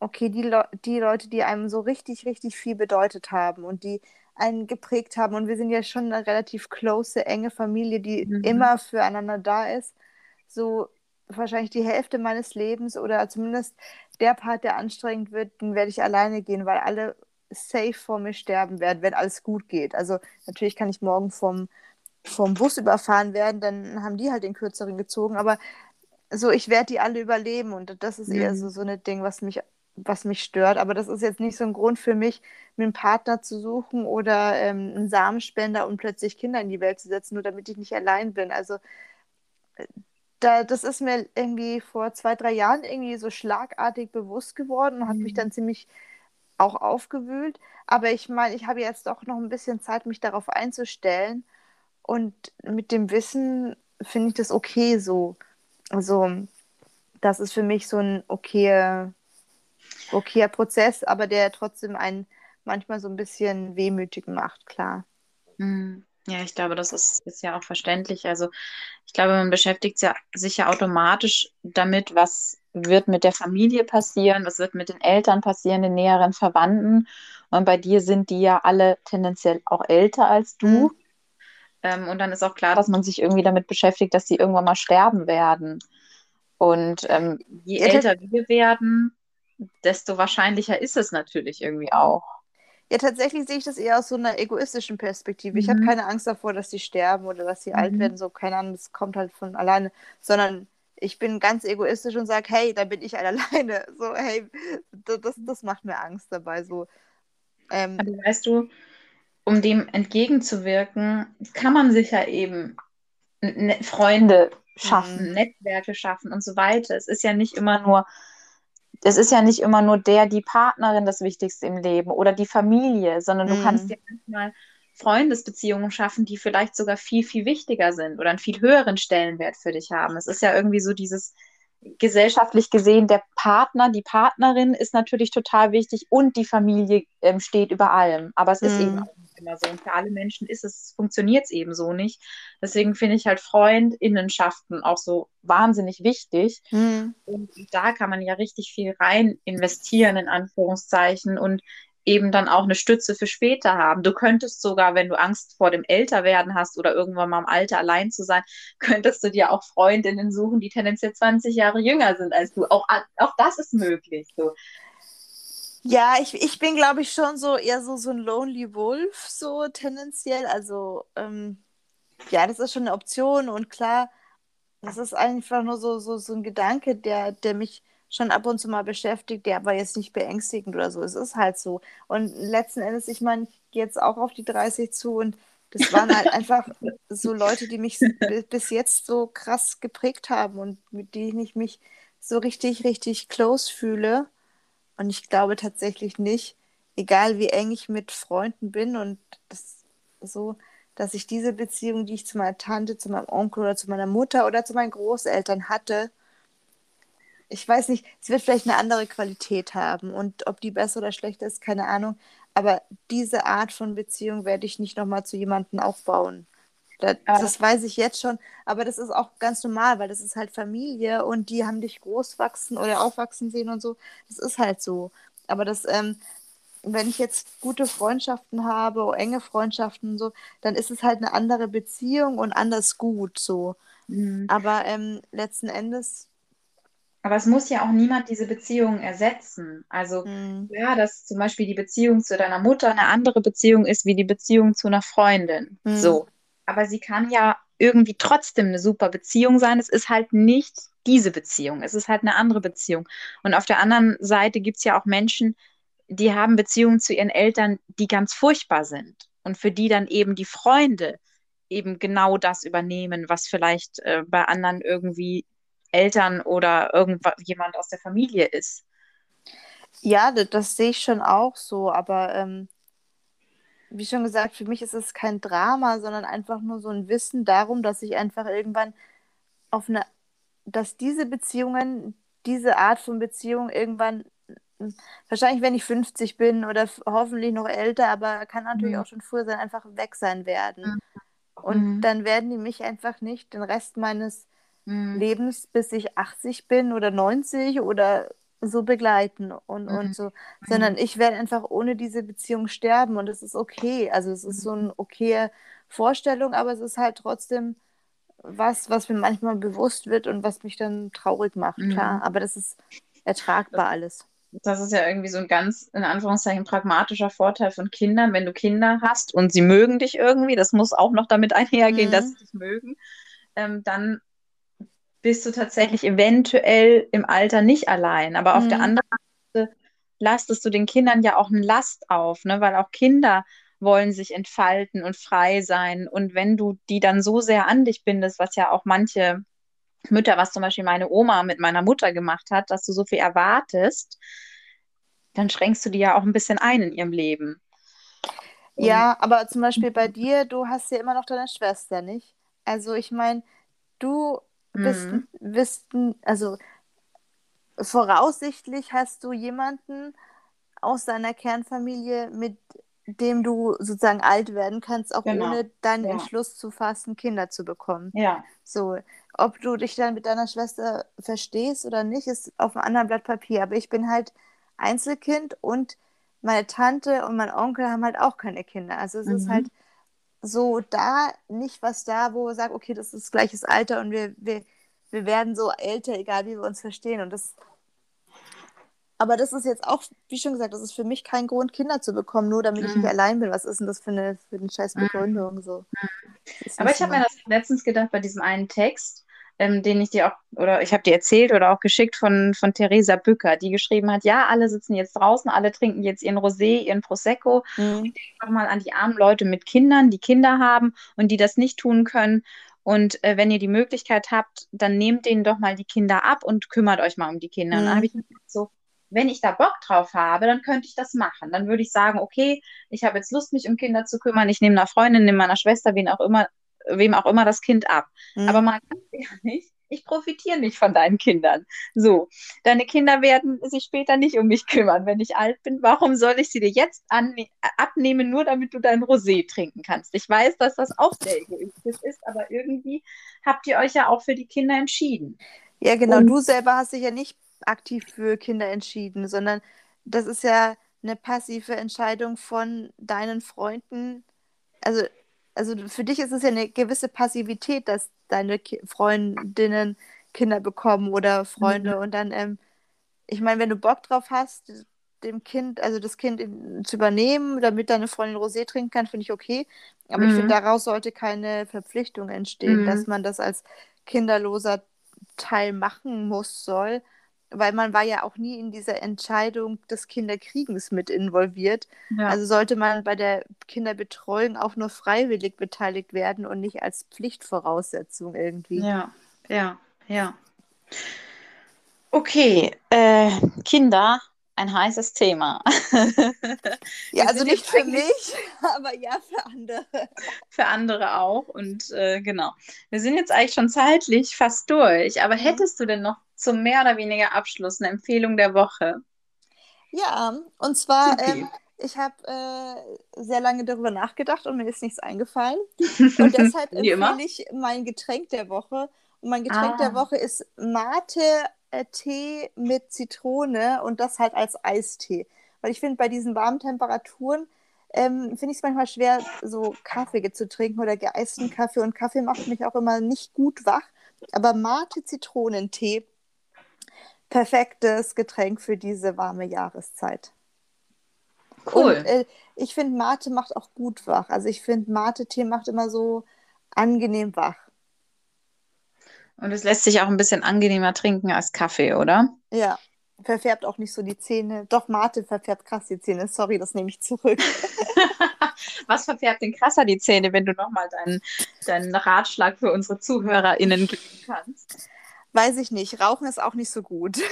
okay, die, Le die Leute, die einem so richtig, richtig viel bedeutet haben und die einen geprägt haben und wir sind ja schon eine relativ close, enge Familie, die Mhm. immer füreinander da ist, so wahrscheinlich die Hälfte meines Lebens oder zumindest der Part, der anstrengend wird, den werde ich alleine gehen, weil alle safe vor mir sterben werden, wenn alles gut geht. Also natürlich kann ich morgen vom, vom Bus überfahren werden, dann haben die halt den kürzeren gezogen, aber so, ich werde die alle überleben und das ist eher Mhm. so, so ein Ding, was mich, was mich stört. Aber das ist jetzt nicht so ein Grund für mich, mir einen Partner zu suchen oder ähm, einen Samenspender und plötzlich Kinder in die Welt zu setzen, nur damit ich nicht allein bin. Also äh, da, das ist mir irgendwie vor zwei, drei Jahren irgendwie so schlagartig bewusst geworden und hat mich Mhm. dann ziemlich auch aufgewühlt. Aber ich meine, ich habe jetzt auch noch ein bisschen Zeit, mich darauf einzustellen. Und mit dem Wissen finde ich das okay so. Also, das ist für mich so ein okayer, okayer Prozess, aber der trotzdem einen manchmal so ein bisschen wehmütig macht, klar. Hm. Ja, ich glaube, das ist, ist ja auch verständlich. Also ich glaube, man beschäftigt ja, sich ja automatisch damit, was wird mit der Familie passieren, was wird mit den Eltern passieren, den näheren Verwandten. Und bei dir sind die ja alle tendenziell auch älter als du. Mhm. Ähm, und dann ist auch klar, dass man sich irgendwie damit beschäftigt, dass sie irgendwann mal sterben werden. Und ähm, je älter wir werden, desto wahrscheinlicher ist es natürlich irgendwie auch. Ja, tatsächlich sehe ich das eher aus so einer egoistischen Perspektive. Ich habe Mhm. keine Angst davor, dass sie sterben oder dass sie alt Mhm. werden, so keine Ahnung, das kommt halt von alleine, sondern ich bin ganz egoistisch und sage, hey, da bin ich halt alleine. So, hey, das, das, das macht mir Angst dabei. So, ähm, Aber weißt du, um dem entgegenzuwirken, kann man sich ja eben ne Freunde schaffen, Mhm. Netzwerke schaffen und so weiter. Es ist ja nicht immer nur, es ist ja nicht immer nur der, die Partnerin das Wichtigste im Leben oder die Familie, sondern du kannst Mhm. dir manchmal Freundesbeziehungen schaffen, die vielleicht sogar viel, viel wichtiger sind oder einen viel höheren Stellenwert für dich haben. Es ist ja irgendwie so dieses gesellschaftlich gesehen, der Partner, die Partnerin ist natürlich total wichtig und die Familie ähm, steht über allem. Aber es ist eben Mhm. auch immer so. Und für alle Menschen ist es, funktioniert es eben so nicht. Deswegen finde ich halt Freundinnenschaften auch so wahnsinnig wichtig. Mhm. Und da kann man ja richtig viel rein investieren, in Anführungszeichen, und eben dann auch eine Stütze für später haben. Du könntest sogar, wenn du Angst vor dem Älterwerden hast oder irgendwann mal im Alter allein zu sein, könntest du dir auch Freundinnen suchen, die tendenziell 20 Jahre jünger sind als du. Auch, auch das ist möglich. So. Ja, ich, ich bin, glaube ich, schon so eher so, so ein Lonely Wolf, so tendenziell. Also, ähm, ja, das ist schon eine Option und klar, das ist einfach nur so, so, so ein Gedanke, der, der mich schon ab und zu mal beschäftigt, der aber jetzt nicht beängstigend oder so. Es ist halt so. Und letzten Endes, ich meine, ich gehe jetzt auch auf die 30 zu und das waren halt einfach so Leute, die mich bi- bis jetzt so krass geprägt haben und mit denen ich mich so richtig, richtig close fühle. Und ich glaube tatsächlich nicht, egal wie eng ich mit Freunden bin und das so, dass ich diese Beziehung, die ich zu meiner Tante, zu meinem Onkel oder zu meiner Mutter oder zu meinen Großeltern hatte, ich weiß nicht, es wird vielleicht eine andere Qualität haben und ob die besser oder schlechter ist, keine Ahnung. Aber diese Art von Beziehung werde ich nicht nochmal zu jemandem aufbauen. Da, Aber das weiß ich jetzt schon, aber das ist auch ganz normal, weil das ist halt Familie und die haben dich groß wachsen oder aufwachsen sehen und so. Das ist halt so. Aber das, ähm, wenn ich jetzt gute Freundschaften habe, oder enge Freundschaften und so, dann ist es halt eine andere Beziehung und anders gut so. Mhm. Aber ähm, letzten Endes, Aber es muss ja auch niemand diese Beziehung ersetzen. Also mh, ja, dass zum Beispiel die Beziehung zu deiner Mutter eine andere Beziehung ist wie die Beziehung zu einer Freundin. mh, So. Aber sie kann ja irgendwie trotzdem eine super Beziehung sein. Es ist halt nicht diese Beziehung. Es ist halt eine andere Beziehung. Und auf der anderen Seite gibt es ja auch Menschen, die haben Beziehungen zu ihren Eltern, die ganz furchtbar sind. Und für die dann eben die Freunde eben genau das übernehmen, was vielleicht äh, bei anderen irgendwie Eltern oder irgendjemand aus der Familie ist. ja, das, das sehe ich schon auch so, aber ähm, wie schon gesagt, für mich ist es kein Drama, sondern einfach nur so ein Wissen darum, dass ich einfach irgendwann auf eine, dass diese Beziehungen, diese Art von Beziehung irgendwann, m, wahrscheinlich wenn ich 50 bin oder hoffentlich noch älter, aber kann natürlich Mhm. auch schon früher sein, einfach weg sein werden. Mhm. Und Mhm. dann werden die mich einfach nicht den Rest meines Mhm. Lebens, bis ich 80 bin oder 90 oder so begleiten und, Mhm. und so, sondern ich werde einfach ohne diese Beziehung sterben und es ist okay. Also es ist so eine okaye Vorstellung, aber es ist halt trotzdem was, was mir manchmal bewusst wird und was mich dann traurig macht, Mhm. klar. Aber das ist ertragbar alles. Das ist ja irgendwie so ein ganz, in Anführungszeichen, pragmatischer Vorteil von Kindern, wenn du Kinder hast und sie mögen dich irgendwie, das muss auch noch damit einhergehen, dass Mhm. sie dich mögen, ähm, dann bist du tatsächlich eventuell im Alter nicht allein. Aber auf der Mhm. anderen Seite lastest du den Kindern ja auch eine Last auf, ne? Weil auch Kinder wollen sich entfalten und frei sein. Und wenn du die dann so sehr an dich bindest, was ja auch manche Mütter, was zum Beispiel meine Oma mit meiner Mutter gemacht hat, dass du so viel erwartest, dann schränkst du die ja auch ein bisschen ein in ihrem Leben. Und Ja, aber zum Beispiel bei dir, du hast ja immer noch deine Schwester, nicht? Also ich meine, du Mhm. bist, also voraussichtlich hast du jemanden aus deiner Kernfamilie, mit dem du sozusagen alt werden kannst, auch Genau. ohne deinen Ja. Entschluss zu fassen, Kinder zu bekommen. Ja. So, ob du dich dann mit deiner Schwester verstehst oder nicht, ist auf einem anderen Blatt Papier. Aber ich bin halt Einzelkind und meine Tante und mein Onkel haben halt auch keine Kinder. Also es ist Mhm. halt so da nicht was da, wo wir sagen, okay, das ist gleiches Alter und wir, wir, wir werden so älter, egal wie wir uns verstehen. Und das, aber das ist jetzt auch, wie schon gesagt, das ist für mich kein Grund, Kinder zu bekommen, nur damit ich Mhm. nicht allein bin. Was ist denn das für eine, für eine scheiß Begründung? So. Ist Aber ich habe mir das letztens gedacht bei diesem einen Text, ähm, den ich dir auch, oder ich habe dir erzählt oder auch geschickt von, von Theresa Bücker, die geschrieben hat, ja, alle sitzen jetzt draußen, alle trinken jetzt ihren Rosé, ihren Prosecco. Mhm. Denk mal an die armen Leute mit Kindern, die Kinder haben und die das nicht tun können. Und äh, wenn ihr die Möglichkeit habt, dann nehmt denen doch mal die Kinder ab und kümmert euch mal um die Kinder. Und dann Mhm. habe ich mir gedacht, so, wenn ich da Bock drauf habe, dann könnte ich das machen. Dann würde ich sagen, okay, ich habe jetzt Lust, mich um Kinder zu kümmern. Ich nehme einer Freundin, nehme meiner Schwester, wen auch immer, wem auch immer das Kind ab. Mhm. Aber mal ganz ehrlich, ich profitiere nicht von deinen Kindern. So, deine Kinder werden sich später nicht um mich kümmern, wenn ich alt bin. Warum soll ich sie dir jetzt abnehmen, nur damit du dein Rosé trinken kannst? Ich weiß, dass das auch sehr egoistisch ist, aber irgendwie habt ihr euch ja auch für die Kinder entschieden. Ja, genau. Und- Du selber hast dich ja nicht aktiv für Kinder entschieden, sondern das ist ja eine passive Entscheidung von deinen Freunden. Also, also für dich ist es ja eine gewisse Passivität, dass deine Ki Freundinnen Kinder bekommen oder Freunde. Und dann, ähm, ich meine, wenn du Bock drauf hast, dem Kind, also das Kind in, zu übernehmen, damit deine Freundin Rosé trinken kann, finde ich okay. Aber ich Mhm. finde, daraus sollte keine Verpflichtung entstehen, Mhm. dass man das als kinderloser Teil machen muss, soll, weil man war ja auch nie in dieser Entscheidung des Kinderkriegens mit involviert. Ja. Also sollte man bei der Kinderbetreuung auch nur freiwillig beteiligt werden und nicht als Pflichtvoraussetzung irgendwie. Ja, ja, ja. Okay, äh, Kinder, ein heißes Thema. Ja, also nicht für mich, aber ja für andere. Für andere auch. Und äh, genau. Wir sind jetzt eigentlich schon zeitlich fast durch. Aber Mhm. hättest du denn noch zum mehr oder weniger Abschluss eine Empfehlung der Woche? Ja, und zwar, ähm, ich habe äh, sehr lange darüber nachgedacht und mir ist nichts eingefallen. Und deshalb empfehle ich mein Getränk der Woche. Und mein Getränk Ah. der Woche ist Mate Tee mit Zitrone und das halt als Eistee. Weil ich finde, bei diesen warmen Temperaturen ähm, finde ich es manchmal schwer, so Kaffee zu trinken oder geeisten Kaffee. Und Kaffee macht mich auch immer nicht gut wach. Aber Mate Zitronentee, perfektes Getränk für diese warme Jahreszeit. Cool. Und äh, ich finde, Mate macht auch gut wach. Also ich finde, Mate-Tee macht immer so angenehm wach. Und es lässt sich auch ein bisschen angenehmer trinken als Kaffee, oder? Ja, verfärbt auch nicht so die Zähne. Doch, Mate verfärbt krass die Zähne. Sorry, das nehme ich zurück. Was verfärbt denn krasser die Zähne, wenn du nochmal deinen, deinen Ratschlag für unsere ZuhörerInnen geben kannst? Weiß ich nicht. Rauchen ist auch nicht so gut.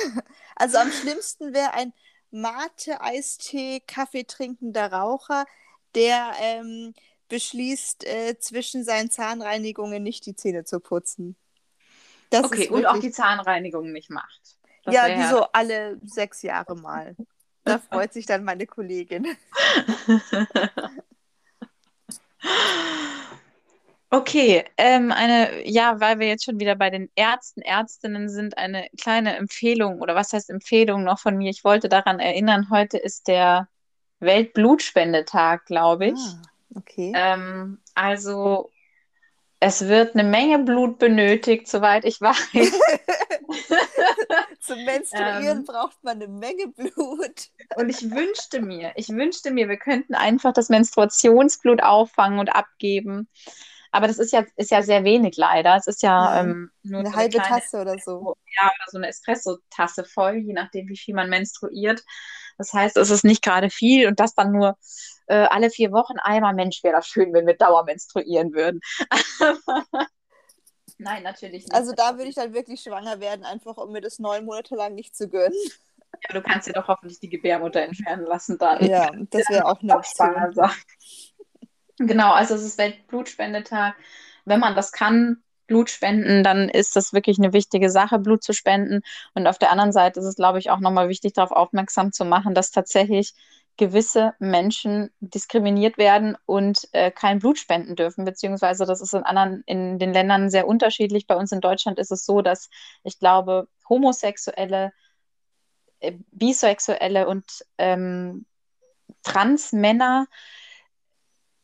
Also am schlimmsten wäre ein Mate-Eistee, Kaffee trinkender Raucher, der ähm, beschließt, äh, zwischen seinen Zahnreinigungen nicht die Zähne zu putzen. Das Okay, und auch die Zahnreinigung nicht macht. Das ja, die so alle sechs Jahre mal. Da freut sich dann meine Kollegin. Okay, ähm, eine, ja, weil wir jetzt schon wieder bei den Ärzten, Ärztinnen sind, eine kleine Empfehlung oder was heißt Empfehlung noch von mir? Ich wollte daran erinnern, heute ist der Weltblutspendetag, glaube ich. Ah, okay. Ähm, also es wird eine Menge Blut benötigt, soweit ich weiß. Zum Menstruieren ähm, braucht man eine Menge Blut. Und ich wünschte mir, ich wünschte mir, wir könnten einfach das Menstruationsblut auffangen und abgeben. Aber das ist ja, ist ja sehr wenig leider. Es ist ja Mhm. ähm, nur Eine so halbe kleine Tasse oder so. ja, oder so eine Espresso-Tasse voll, je nachdem, wie viel man menstruiert. Das heißt, es ist nicht gerade viel und das dann nur äh, alle vier Wochen einmal. Mensch, wäre das schön, wenn wir Dauer menstruieren würden. Nein, natürlich nicht. Also da würde ich dann wirklich schwanger werden, einfach um mir das neun Monate lang nicht zu gönnen. Ja, du kannst dir doch hoffentlich die Gebärmutter entfernen lassen dann. Ja, das wäre auch eine Option. Genau, also es ist Weltblutspendetag. Wenn man das kann, Blut spenden, dann ist das wirklich eine wichtige Sache, Blut zu spenden. Und auf der anderen Seite ist es, glaube ich, auch nochmal wichtig, darauf aufmerksam zu machen, dass tatsächlich gewisse Menschen diskriminiert werden und äh, kein Blut spenden dürfen, beziehungsweise das ist in anderen, in den Ländern sehr unterschiedlich. Bei uns in Deutschland ist es so, dass ich glaube, Homosexuelle, äh, Bisexuelle und ähm, Transmänner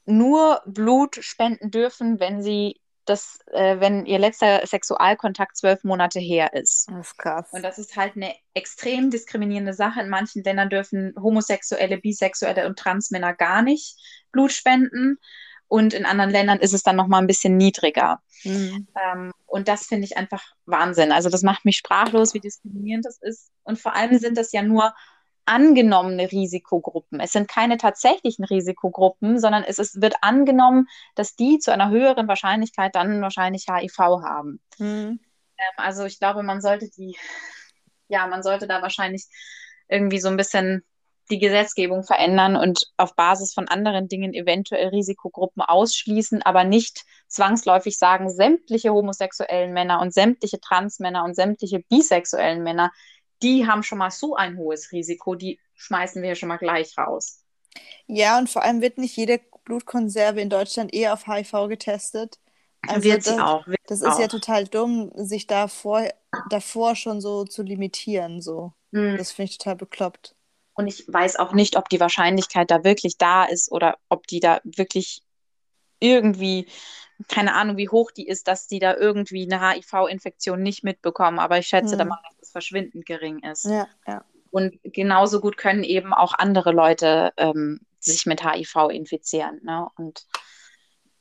nur Blut spenden dürfen, wenn sie das, äh, wenn ihr letzter Sexualkontakt zwölf Monate her ist. Das ist krass. Und das ist halt eine extrem diskriminierende Sache. In manchen Ländern dürfen Homosexuelle, Bisexuelle und Transmänner gar nicht Blut spenden. Und in anderen Ländern ist es dann nochmal ein bisschen niedriger. Mhm. Ähm, und das finde ich einfach Wahnsinn. Also das macht mich sprachlos, wie diskriminierend das ist. Und vor allem sind das ja nur angenommene Risikogruppen. Es sind keine tatsächlichen Risikogruppen, sondern es ist, wird angenommen, dass die zu einer höheren Wahrscheinlichkeit dann wahrscheinlich HIV haben. Mhm. Also ich glaube, man sollte die, ja, man sollte da wahrscheinlich irgendwie so ein bisschen die Gesetzgebung verändern und auf Basis von anderen Dingen eventuell Risikogruppen ausschließen, aber nicht zwangsläufig sagen, sämtliche homosexuellen Männer und sämtliche Transmänner und sämtliche bisexuellen Männer die haben schon mal so ein hohes Risiko, die schmeißen wir schon mal gleich raus. Ja, und vor allem wird nicht jede Blutkonserve in Deutschland eher auf HIV getestet. Also wird sie das, auch. Wird das ist auch. ja total dumm, sich davor, davor schon so zu limitieren. So. Mhm. Das finde ich total bekloppt. Und ich weiß auch nicht, ob die Wahrscheinlichkeit da wirklich da ist oder ob die da wirklich irgendwie keine Ahnung, wie hoch die ist, dass die da irgendwie eine HIV-Infektion nicht mitbekommen. Aber ich schätze mhm. da dass es verschwindend gering ist. Ja, ja. Und genauso gut können eben auch andere Leute ähm, sich mit HIV infizieren. Ne? Und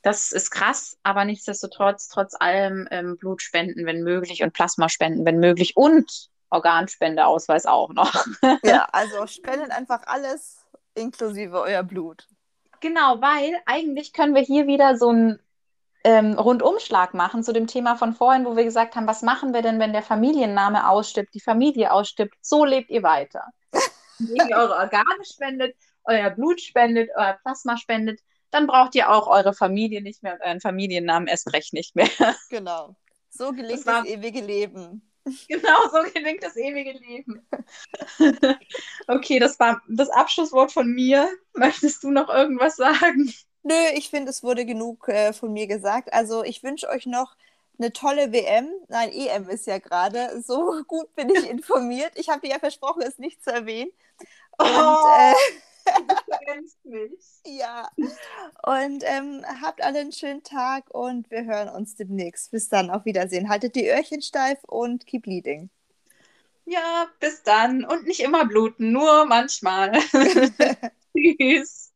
das ist krass, aber nichtsdestotrotz, trotz allem ähm, Blut spenden, wenn möglich, und Plasma spenden, wenn möglich, und Organspendeausweis auch noch. ja, also spendet einfach alles inklusive euer Blut. Genau, weil eigentlich können wir hier wieder so ein ähm, Rundumschlag machen zu dem Thema von vorhin, wo wir gesagt haben, was machen wir denn, wenn der Familienname ausstirbt, die Familie ausstirbt? So lebt ihr weiter. Indem ihr eure Organe spendet, euer Blut spendet, euer Plasma spendet, dann braucht ihr auch eure Familie nicht mehr und euren Familiennamen erst recht nicht mehr. Genau. So gelingt das, war... das ewige Leben. Genau, so gelingt das ewige Leben. okay, das war das Abschlusswort von mir. Möchtest du noch irgendwas sagen? Nö, ich finde, es wurde genug äh, von mir gesagt. Also ich wünsche euch noch eine tolle WM. Nein, EM ist ja gerade. So gut bin ich informiert. Ich habe dir ja versprochen, es nicht zu erwähnen. Und, oh, äh, du mich. ja. Und ähm, habt alle einen schönen Tag und wir hören uns demnächst. Bis dann, auf Wiedersehen. Haltet die Öhrchen steif und keep leading. Ja, bis dann. Und nicht immer bluten, nur manchmal. Tschüss.